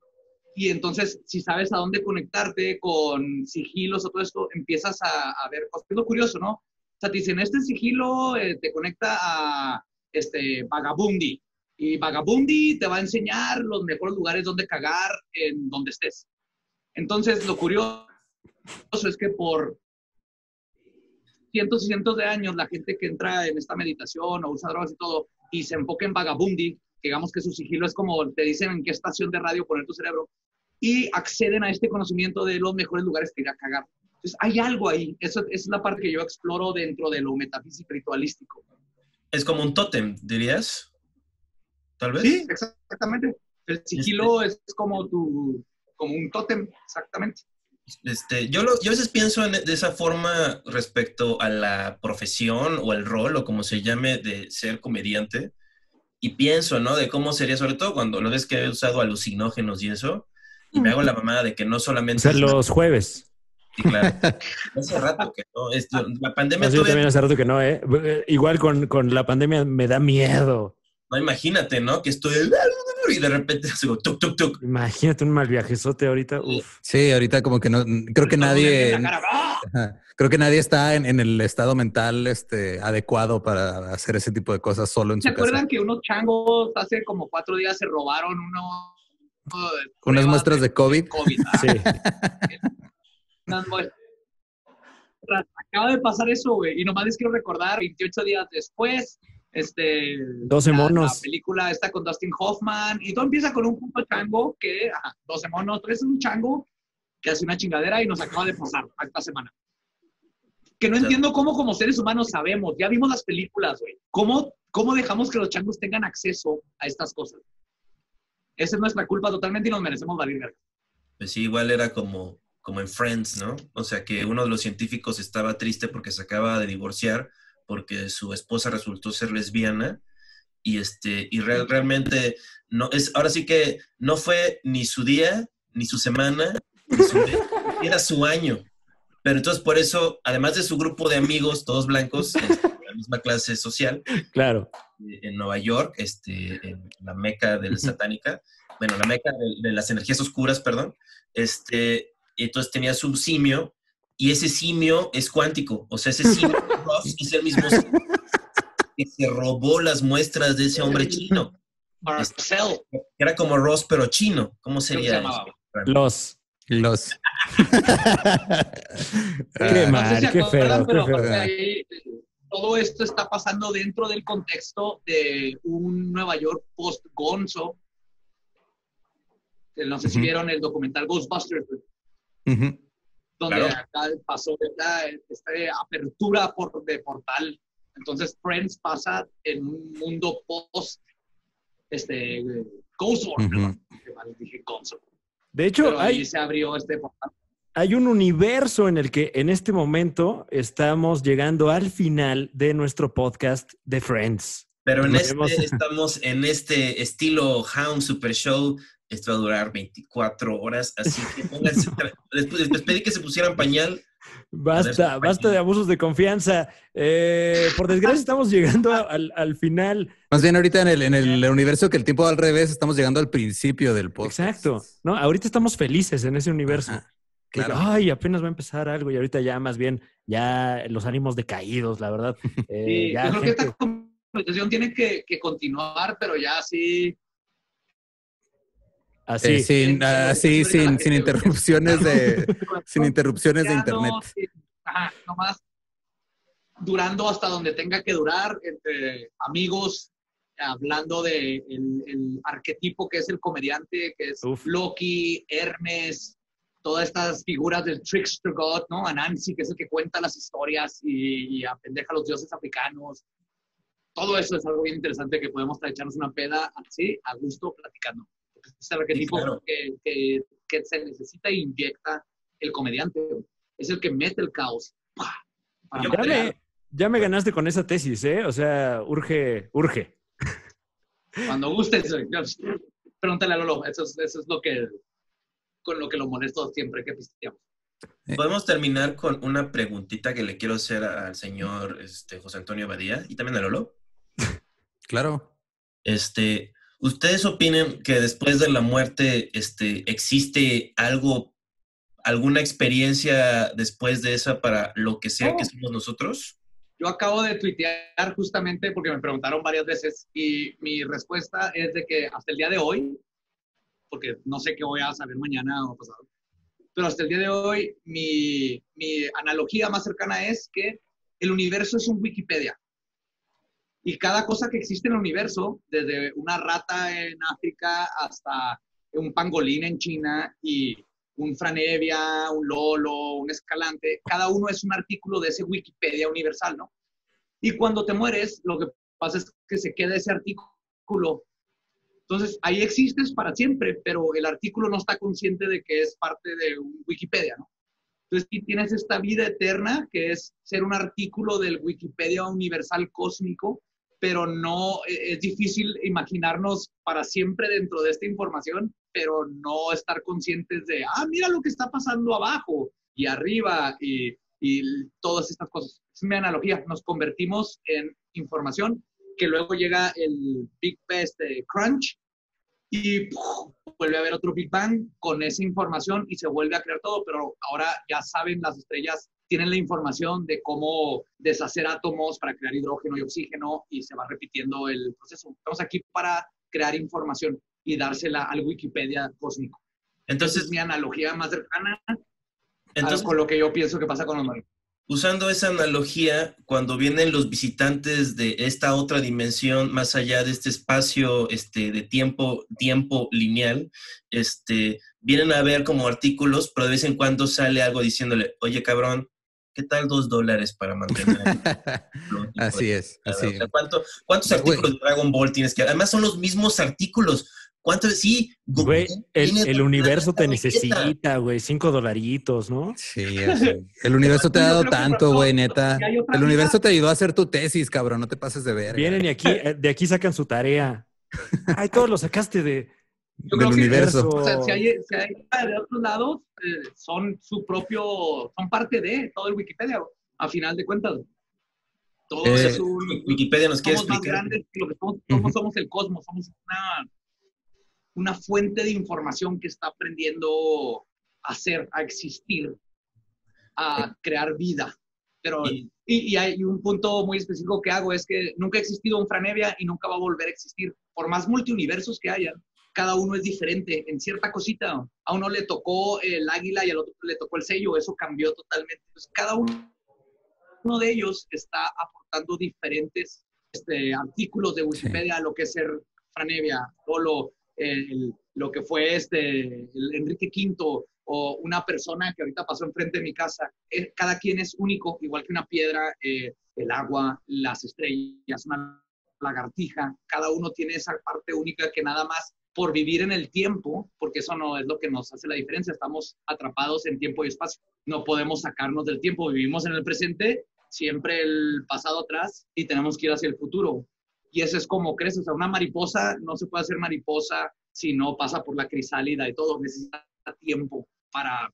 Y entonces, si sabes a dónde conectarte con sigilos o todo esto, empiezas a, a ver cosas. Es lo curioso, ¿no? O sea, te dicen, este sigilo eh, te conecta a este, Vagabundi. Y Vagabundi te va a enseñar los mejores lugares donde cagar en donde estés. Entonces, lo curioso es que por cientos y cientos de años, la gente que entra en esta meditación o usa drogas y todo, y se enfoca en Vagabundi, digamos que su sigilo es como te dicen en qué estación de radio poner tu cerebro, y acceden a este conocimiento de los mejores lugares que ir a cagar. Entonces, hay algo ahí. Eso, es la parte que yo exploro dentro de lo metafísico ritualístico. Es como un tótem, dirías. Tal vez. Sí, exactamente. El sigilo es como tu, como un tótem, exactamente. Este, yo, lo- yo a veces pienso en- de esa forma respecto a la profesión o el rol o como se llame de ser comediante y pienso, ¿no? De cómo sería, sobre todo cuando lo ves que he usado alucinógenos y eso, y me hago la mamada de que no O solamente... sea, es- los jueves. Sí, claro. Hace rato que no. es- la pandemia Así yo también hace rato que no, ¿eh? Eh, Igual con, con la pandemia me da miedo. No, imagínate, ¿no? Que estoy... y de repente se go, tuk, tuk, tuk. Imagínate un mal viajezote ahorita. Uf. Sí, ahorita como que no, creo que nadie, ¡ah! Ajá. creo que nadie está en, en el estado mental este, adecuado para hacer ese tipo de cosas solo en ¿Se su casa. acuerdan que unos changos hace como cuatro días se robaron uno, uno de Unas muestras de COVID. COVID, ah? Sí. Unas muestras. Acaba de pasar eso, güey. Y nomás les quiero recordar, 28 días después, este... 12 la- monos. La película está con Dustin Hoffman. Y todo empieza con un puto chango que... Ajá, 12 monos. Pero es un chango que hace una chingadera y nos acaba de pasar esta semana. Que no entiendo cómo como seres humanos sabemos. Ya vimos las películas, güey. ¿Cómo, ¿Cómo dejamos que los changos tengan acceso a estas cosas? Esa es nuestra culpa totalmente y nos merecemos valer verga. Pues sí, igual era como, como en Friends, ¿no? O sea, que uno de los científicos estaba triste porque se acaba de divorciar porque su esposa resultó ser lesbiana y este y real- realmente no es ahora sí que no fue ni su día ni su semana ni su mes, era su año. Pero entonces por eso además de su grupo de amigos todos blancos este, la misma clase social Claro. eh, en Nueva York, este, en la meca de la satánica, bueno, la meca de, de las energías oscuras, perdón, este, entonces tenía su simio, y ese simio es cuántico, o sea, ese simio Ross es el mismo simio que se robó las muestras de ese hombre chino, Marcel. era como Ross, pero chino, ¿cómo sería? se? Los. Los. Qué mal, no sé si qué feo, pero qué feo. aparte ahí, todo esto está pasando dentro del contexto de un Nueva York post-Gonzo. Que No sé si vieron el documental Ghostbusters, Ujú. Donde Claro. acá pasó esta, esta apertura por, de portal. Entonces, Friends pasa en un mundo post este, Ghost World. Ujú. ¿no? Qué mal dije. De hecho, Pero ahí hay, se abrió este portal. hay un universo en el que en este momento estamos llegando al final de nuestro podcast de Friends. Pero en este, estamos en este estilo Hound Super Show. Esto va a durar 24 horas, así que pónganse. Después les pedí que se pusieran pañal. Basta, basta de abusos de confianza. Eh, por desgracia, estamos llegando al, al final. Más bien ahorita en el, en el universo que el tiempo va al revés, estamos llegando al principio del podcast. Exacto. No, ahorita estamos felices en ese universo. Ajá, Digo, claro. Ay, apenas va a empezar algo y ahorita ya más bien, ya los ánimos decaídos, la verdad. Eh, Sí, ya yo creo que esta conversación tiene que, que continuar, pero ya así. Así. Eh, sin, ah, sí, sin, sin interrupciones de, sin interrupciones de internet. ajá, nomás durando hasta donde tenga que durar, entre amigos, hablando de el, el arquetipo que es el comediante, que es Uf. Loki, Hermes, todas estas figuras del trickster god, ¿no? Anansi, que es el que cuenta las historias y, y apendeja a los dioses africanos. Todo eso es algo bien interesante que podemos echarnos una peda así, a gusto, platicando. Es el arquetipo claro. que, que, que se necesita e inyecta el comediante. Es el que mete el caos. ¡Pah! Para Ya me, ya me ganaste con esa tesis, ¿eh? O sea, urge, urge. Cuando gustes, eh, pregúntale a Lolo. Eso es, eso es lo que, con lo que lo molesto siempre que pisteamos. Podemos terminar con una preguntita que le quiero hacer al señor este, José Antonio Badía y también a Lolo. Claro. Este, ¿Ustedes opinan que después de la muerte este, existe algo, alguna experiencia después de esa para lo que sea que somos nosotros? Yo acabo de tuitear justamente porque me preguntaron varias veces y mi respuesta es de que hasta el día de hoy, porque no sé qué voy a saber mañana o pasado, pero hasta el día de hoy mi, mi analogía más cercana es que el universo es un Wikipedia. Y cada cosa que existe en el universo, desde una rata en África hasta un pangolín en China y un franevia, un lolo, un escalante, cada uno es un artículo de ese Wikipedia universal, ¿no? Y cuando te mueres, lo que pasa es que se queda ese artículo. Entonces, ahí existes para siempre, pero el artículo no está consciente de que es parte de un Wikipedia, ¿no? Entonces, sí tienes esta vida eterna, que es ser un artículo del Wikipedia universal cósmico, pero no, e- es difícil imaginarnos para siempre dentro de esta información, pero no estar conscientes de, ah, mira lo que está pasando abajo y arriba y, y todas estas cosas. Es mi analogía, nos convertimos en información que luego llega el Big Best de Crunch y vuelve a haber otro Big Bang con esa información y se vuelve a crear todo, pero ahora ya saben las estrellas, tienen la información de cómo deshacer átomos para crear hidrógeno y oxígeno y se va repitiendo el proceso. Estamos aquí para crear información y dársela al Wikipedia cósmico. Entonces, Entonces, mi analogía más cercana entonces con lo que yo pienso que pasa con los marinos. usando esa analogía, cuando vienen los visitantes de esta otra dimensión, más allá de este espacio este, de tiempo, tiempo lineal, este, vienen a ver como artículos, pero de vez en cuando sale algo diciéndole, oye cabrón, ¿qué tal dos dólares para mantener? así es, así. O sea, ¿cuánto- ¿Cuántos Güey. artículos de Dragon Ball tienes que Además son los mismos artículos. ¿Cuántos? Sí, Güey, el, universo te necesita, güey. Cinco dolaritos, ¿no? Sí, así. El universo te ha dado tanto, güey, neta. El universo te ayudó a hacer tu tesis, cabrón. No te pases de ver. Vienen y aquí, eh, de aquí sacan su tarea. Ay, todo lo sacaste de Yo Del creo que- universo. O sea, si hay, si hay de otros lados, eh, son su propio, son parte de todo el Wikipedia, a final de cuentas. Todo Eh, es un, Wikipedia nos quiere somos más grandes que lo que somos, somos, Ujú. somos el cosmos, somos una, una fuente de información que está aprendiendo a ser, a existir, a crear vida. Pero, Y- y, hay un punto muy específico que hago, es que nunca ha existido un Franevia y nunca va a volver a existir. Por más multiuniversos que haya, cada uno es diferente en cierta cosita. A uno le tocó el águila y al otro le tocó el sello, eso cambió totalmente. Entonces, cada uno uno de ellos está aportando diferentes este, artículos de Wikipedia a lo que es ser Franevia, o lo, el- lo que fue este, el Enrique V, o una persona que ahorita pasó enfrente de mi casa. Eh, cada quien es único, igual que una piedra, eh, el agua, las estrellas, una lagartija. Cada uno tiene esa parte única que nada más por vivir en el tiempo, porque eso no es lo que nos hace la diferencia, estamos atrapados en tiempo y espacio. No podemos sacarnos del tiempo, vivimos en el presente, siempre el pasado atrás y tenemos que ir hacia el futuro. Y eso es como crece, o sea, una mariposa no se puede hacer mariposa si no pasa por la crisálida y todo, necesita tiempo para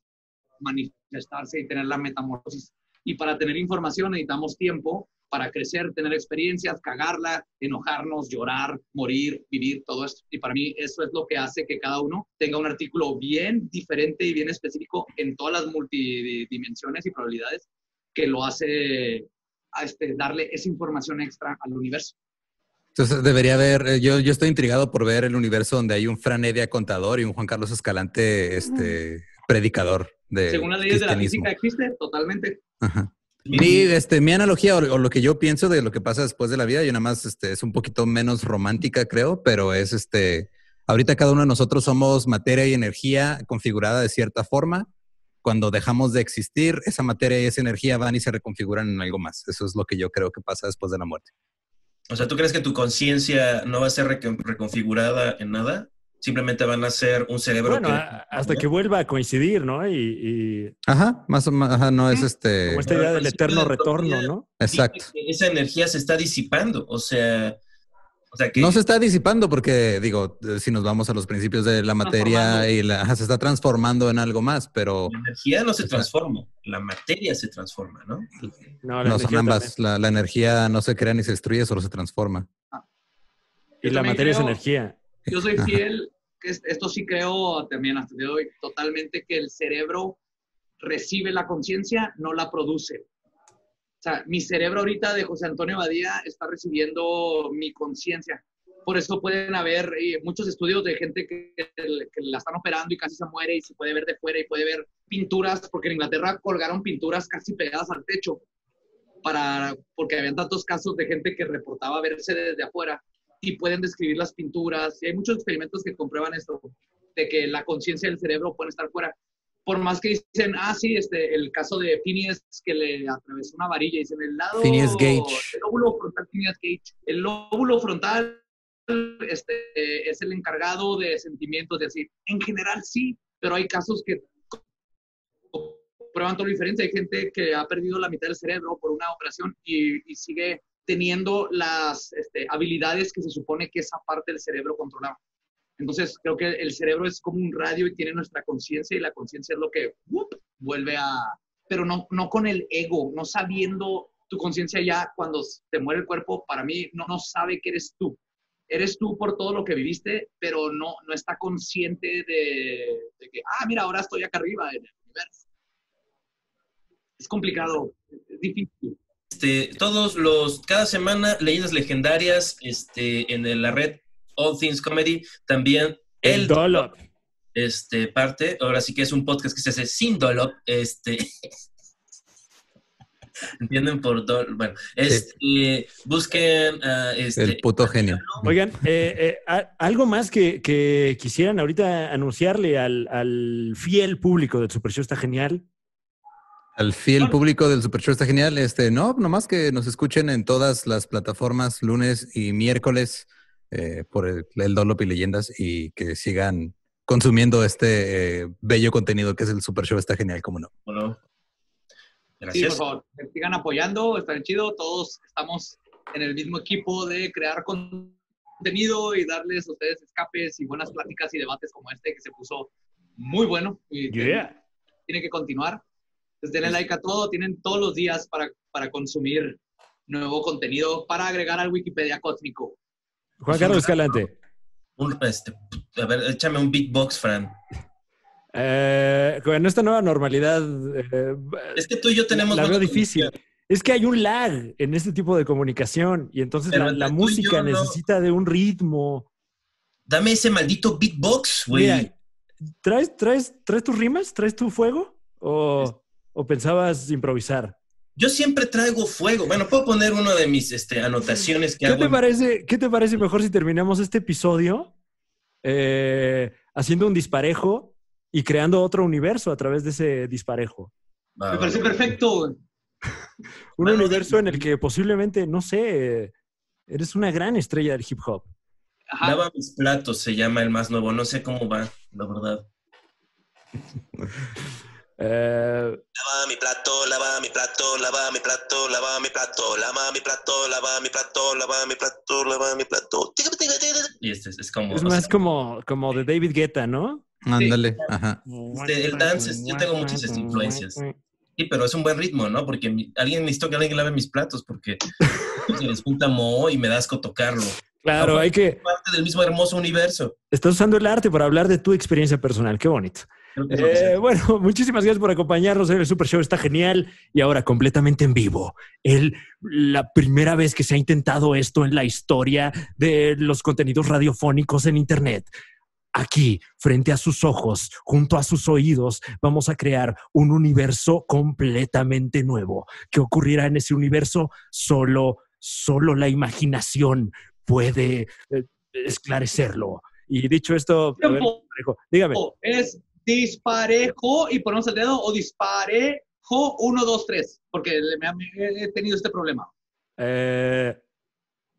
manifestarse y tener la metamorfosis. Y para tener información necesitamos tiempo para crecer, tener experiencias, cagarla, enojarnos, llorar, morir, vivir, todo esto. Y para mí eso es lo que hace que cada uno tenga un artículo bien diferente y bien específico en todas las multidimensiones y probabilidades que lo hace a este, darle esa información extra al universo. Entonces debería haber, eh, yo, yo estoy intrigado por ver el universo donde hay un Fran Evia contador y un Juan Carlos Escalante este, predicador de Según las leyes de la física existe totalmente. Ajá. Mi, este, mi analogía o, o lo que yo pienso de lo que pasa después de la vida, yo nada más este, es un poquito menos romántica, creo, pero es este, ahorita cada uno de nosotros somos materia y energía configurada de cierta forma. Cuando dejamos de existir, esa materia y esa energía van y se reconfiguran en algo más. Eso es lo que yo creo que pasa después de la muerte. O sea, ¿tú crees que tu conciencia no va a ser recon- reconfigurada en nada? Simplemente van a ser un cerebro Bueno, que- a- hasta que vuelva a coincidir, ¿no? Y, y Ajá, más o menos, ajá, no es este. como esta idea del eterno retorno, ¿no? Exacto. esa energía se está disipando. O sea, o sea que No se está disipando porque, digo, eh, si nos vamos a los principios de la materia y la, ajá, se está transformando en algo más, pero la energía no se transforma, la materia se transforma, ¿no? No, la no son ambas. La, la energía no se crea ni se destruye, solo se transforma. Y la materia es energía. Yo soy fiel, que es- esto sí creo también hasta el día de hoy, totalmente que el cerebro recibe la conciencia, no la produce. O sea, mi cerebro ahorita de José Antonio Badía está recibiendo mi conciencia. Por eso pueden haber eh, muchos estudios de gente que, que la están operando y casi se muere y se puede ver de fuera y puede ver pinturas, porque en Inglaterra colgaron pinturas casi pegadas al techo, para, porque habían tantos casos de gente que reportaba verse desde afuera y pueden describir las pinturas. Y hay muchos experimentos que comprueban esto, de que la conciencia del cerebro puede estar fuera. Por más que dicen, ah, sí, este, el caso de Phineas que le atravesó una varilla, dicen el lado. Phineas Gage. El lóbulo frontal, Phineas Gage. El lóbulo frontal este, es el encargado de sentimientos, de decir, en general sí, pero hay casos que prueban todo lo diferente. Hay gente que ha perdido la mitad del cerebro por una operación y, y sigue teniendo las este, habilidades que se supone que esa parte del cerebro controlaba. Entonces, creo que el cerebro es como un radio y tiene nuestra conciencia y la conciencia es lo que ¡wup! vuelve a... Pero no, no con el ego, no sabiendo tu conciencia ya cuando te muere el cuerpo, para mí no, no sabe que eres tú. eres tú por todo lo que viviste, pero no, no está consciente de, de que, ah, mira, ahora estoy acá arriba en el universo. Es complicado, es difícil. Este, todos los, cada semana, leyendas legendarias este, en la red All Things Comedy, también El, el Dolop. este, parte. Ahora sí que es un podcast que se hace sin Dolop. Este, ¿Entienden por Dolop? Bueno, este, busquen ah, este, El puto genio. Oigan, eh, eh, a- algo más que, que quisieran ahorita anunciarle al, al fiel público del Super Show está genial. Al fiel público del Super Show está genial. Este, no, nomás que nos escuchen en todas las plataformas lunes y miércoles eh, por el, el Dolop y Leyendas y que sigan consumiendo este eh, bello contenido que es el Super Show está genial, como no. Bueno, Sí, por gracias. favor, que sigan apoyando, está chido. Todos estamos en el mismo equipo de crear contenido y darles a ustedes escapes y buenas pláticas y debates como este que se puso muy bueno y tiene que continuar. Entonces, denle like a todo, tienen todos los días para, para consumir nuevo contenido para agregar al Wikipedia cósmico. Juan Carlos Escalante. Un, este, a ver, échame un beatbox, Fran. Eh, con esta nueva normalidad, eh, Es que tú y yo tenemos... la veo difícil. Es que hay un lag en este tipo de comunicación y entonces Pero la, música no- necesita de un ritmo. Dame ese maldito beatbox, güey. ¿traes, traes, ¿traes tus rimas? ¿Traes tu fuego? ¿O, o pensabas improvisar? Yo siempre traigo fuego. Bueno, puedo poner una de mis este, anotaciones que ¿Qué hago. te, parece, ¿Qué te parece mejor si terminamos este episodio eh, haciendo un disparejo y creando otro universo a través de ese disparejo? Me parece perfecto. Un Bueno, universo en el que posiblemente, no sé, eres una gran estrella del hip hop. Ajá. Lava mis platos se llama el más nuevo. No sé cómo va, la verdad. Eh, Lava mi plato, lava mi plato, lava mi plato, lava mi plato, lava mi plato, lava mi plato, lava mi plato, lava mi plato. Y este es, es como. es más sea, como, como de David Guetta, ¿no? Ándale, ajá. Este, el dance es- yo tengo muchas este, influencias. Sí, pero es un buen ritmo, ¿no? Porque mi- alguien necesito que alguien lave mis platos porque se les junta moho y me da asco tocarlo. Claro, hay que... Parte del mismo hermoso universo. Estás usando el arte para hablar de tu experiencia personal. Qué bonito. Eh, bueno, muchísimas gracias por acompañarnos en el Super Show. Está genial. Y ahora completamente en vivo. El, la primera vez que se ha intentado esto en la historia de los contenidos radiofónicos en Internet. Aquí, frente a sus ojos, junto a sus oídos, vamos a crear un universo completamente nuevo. ¿Qué ocurrirá en ese universo? Solo, solo la imaginación puede eh, esclarecerlo. Y dicho esto, a ver, Tiempo. dígame. Es disparejo y ponemos el dedo o disparejo 1, 2, 3. Porque le- me, me- he tenido este problema. Eh,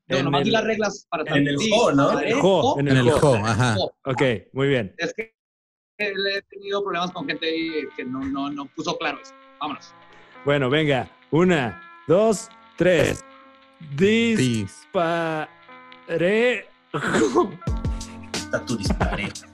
No, en nomás di el- las reglas para en el jo, ¿no? En el jo, en En el jo. jo, ajá. Ok, muy bien. Es que le he tenido problemas con gente ahí que no, no, no puso claro eso. Vámonos. Bueno, venga. Una, dos, tres. Dis- Disparejo. Está tu disparejo.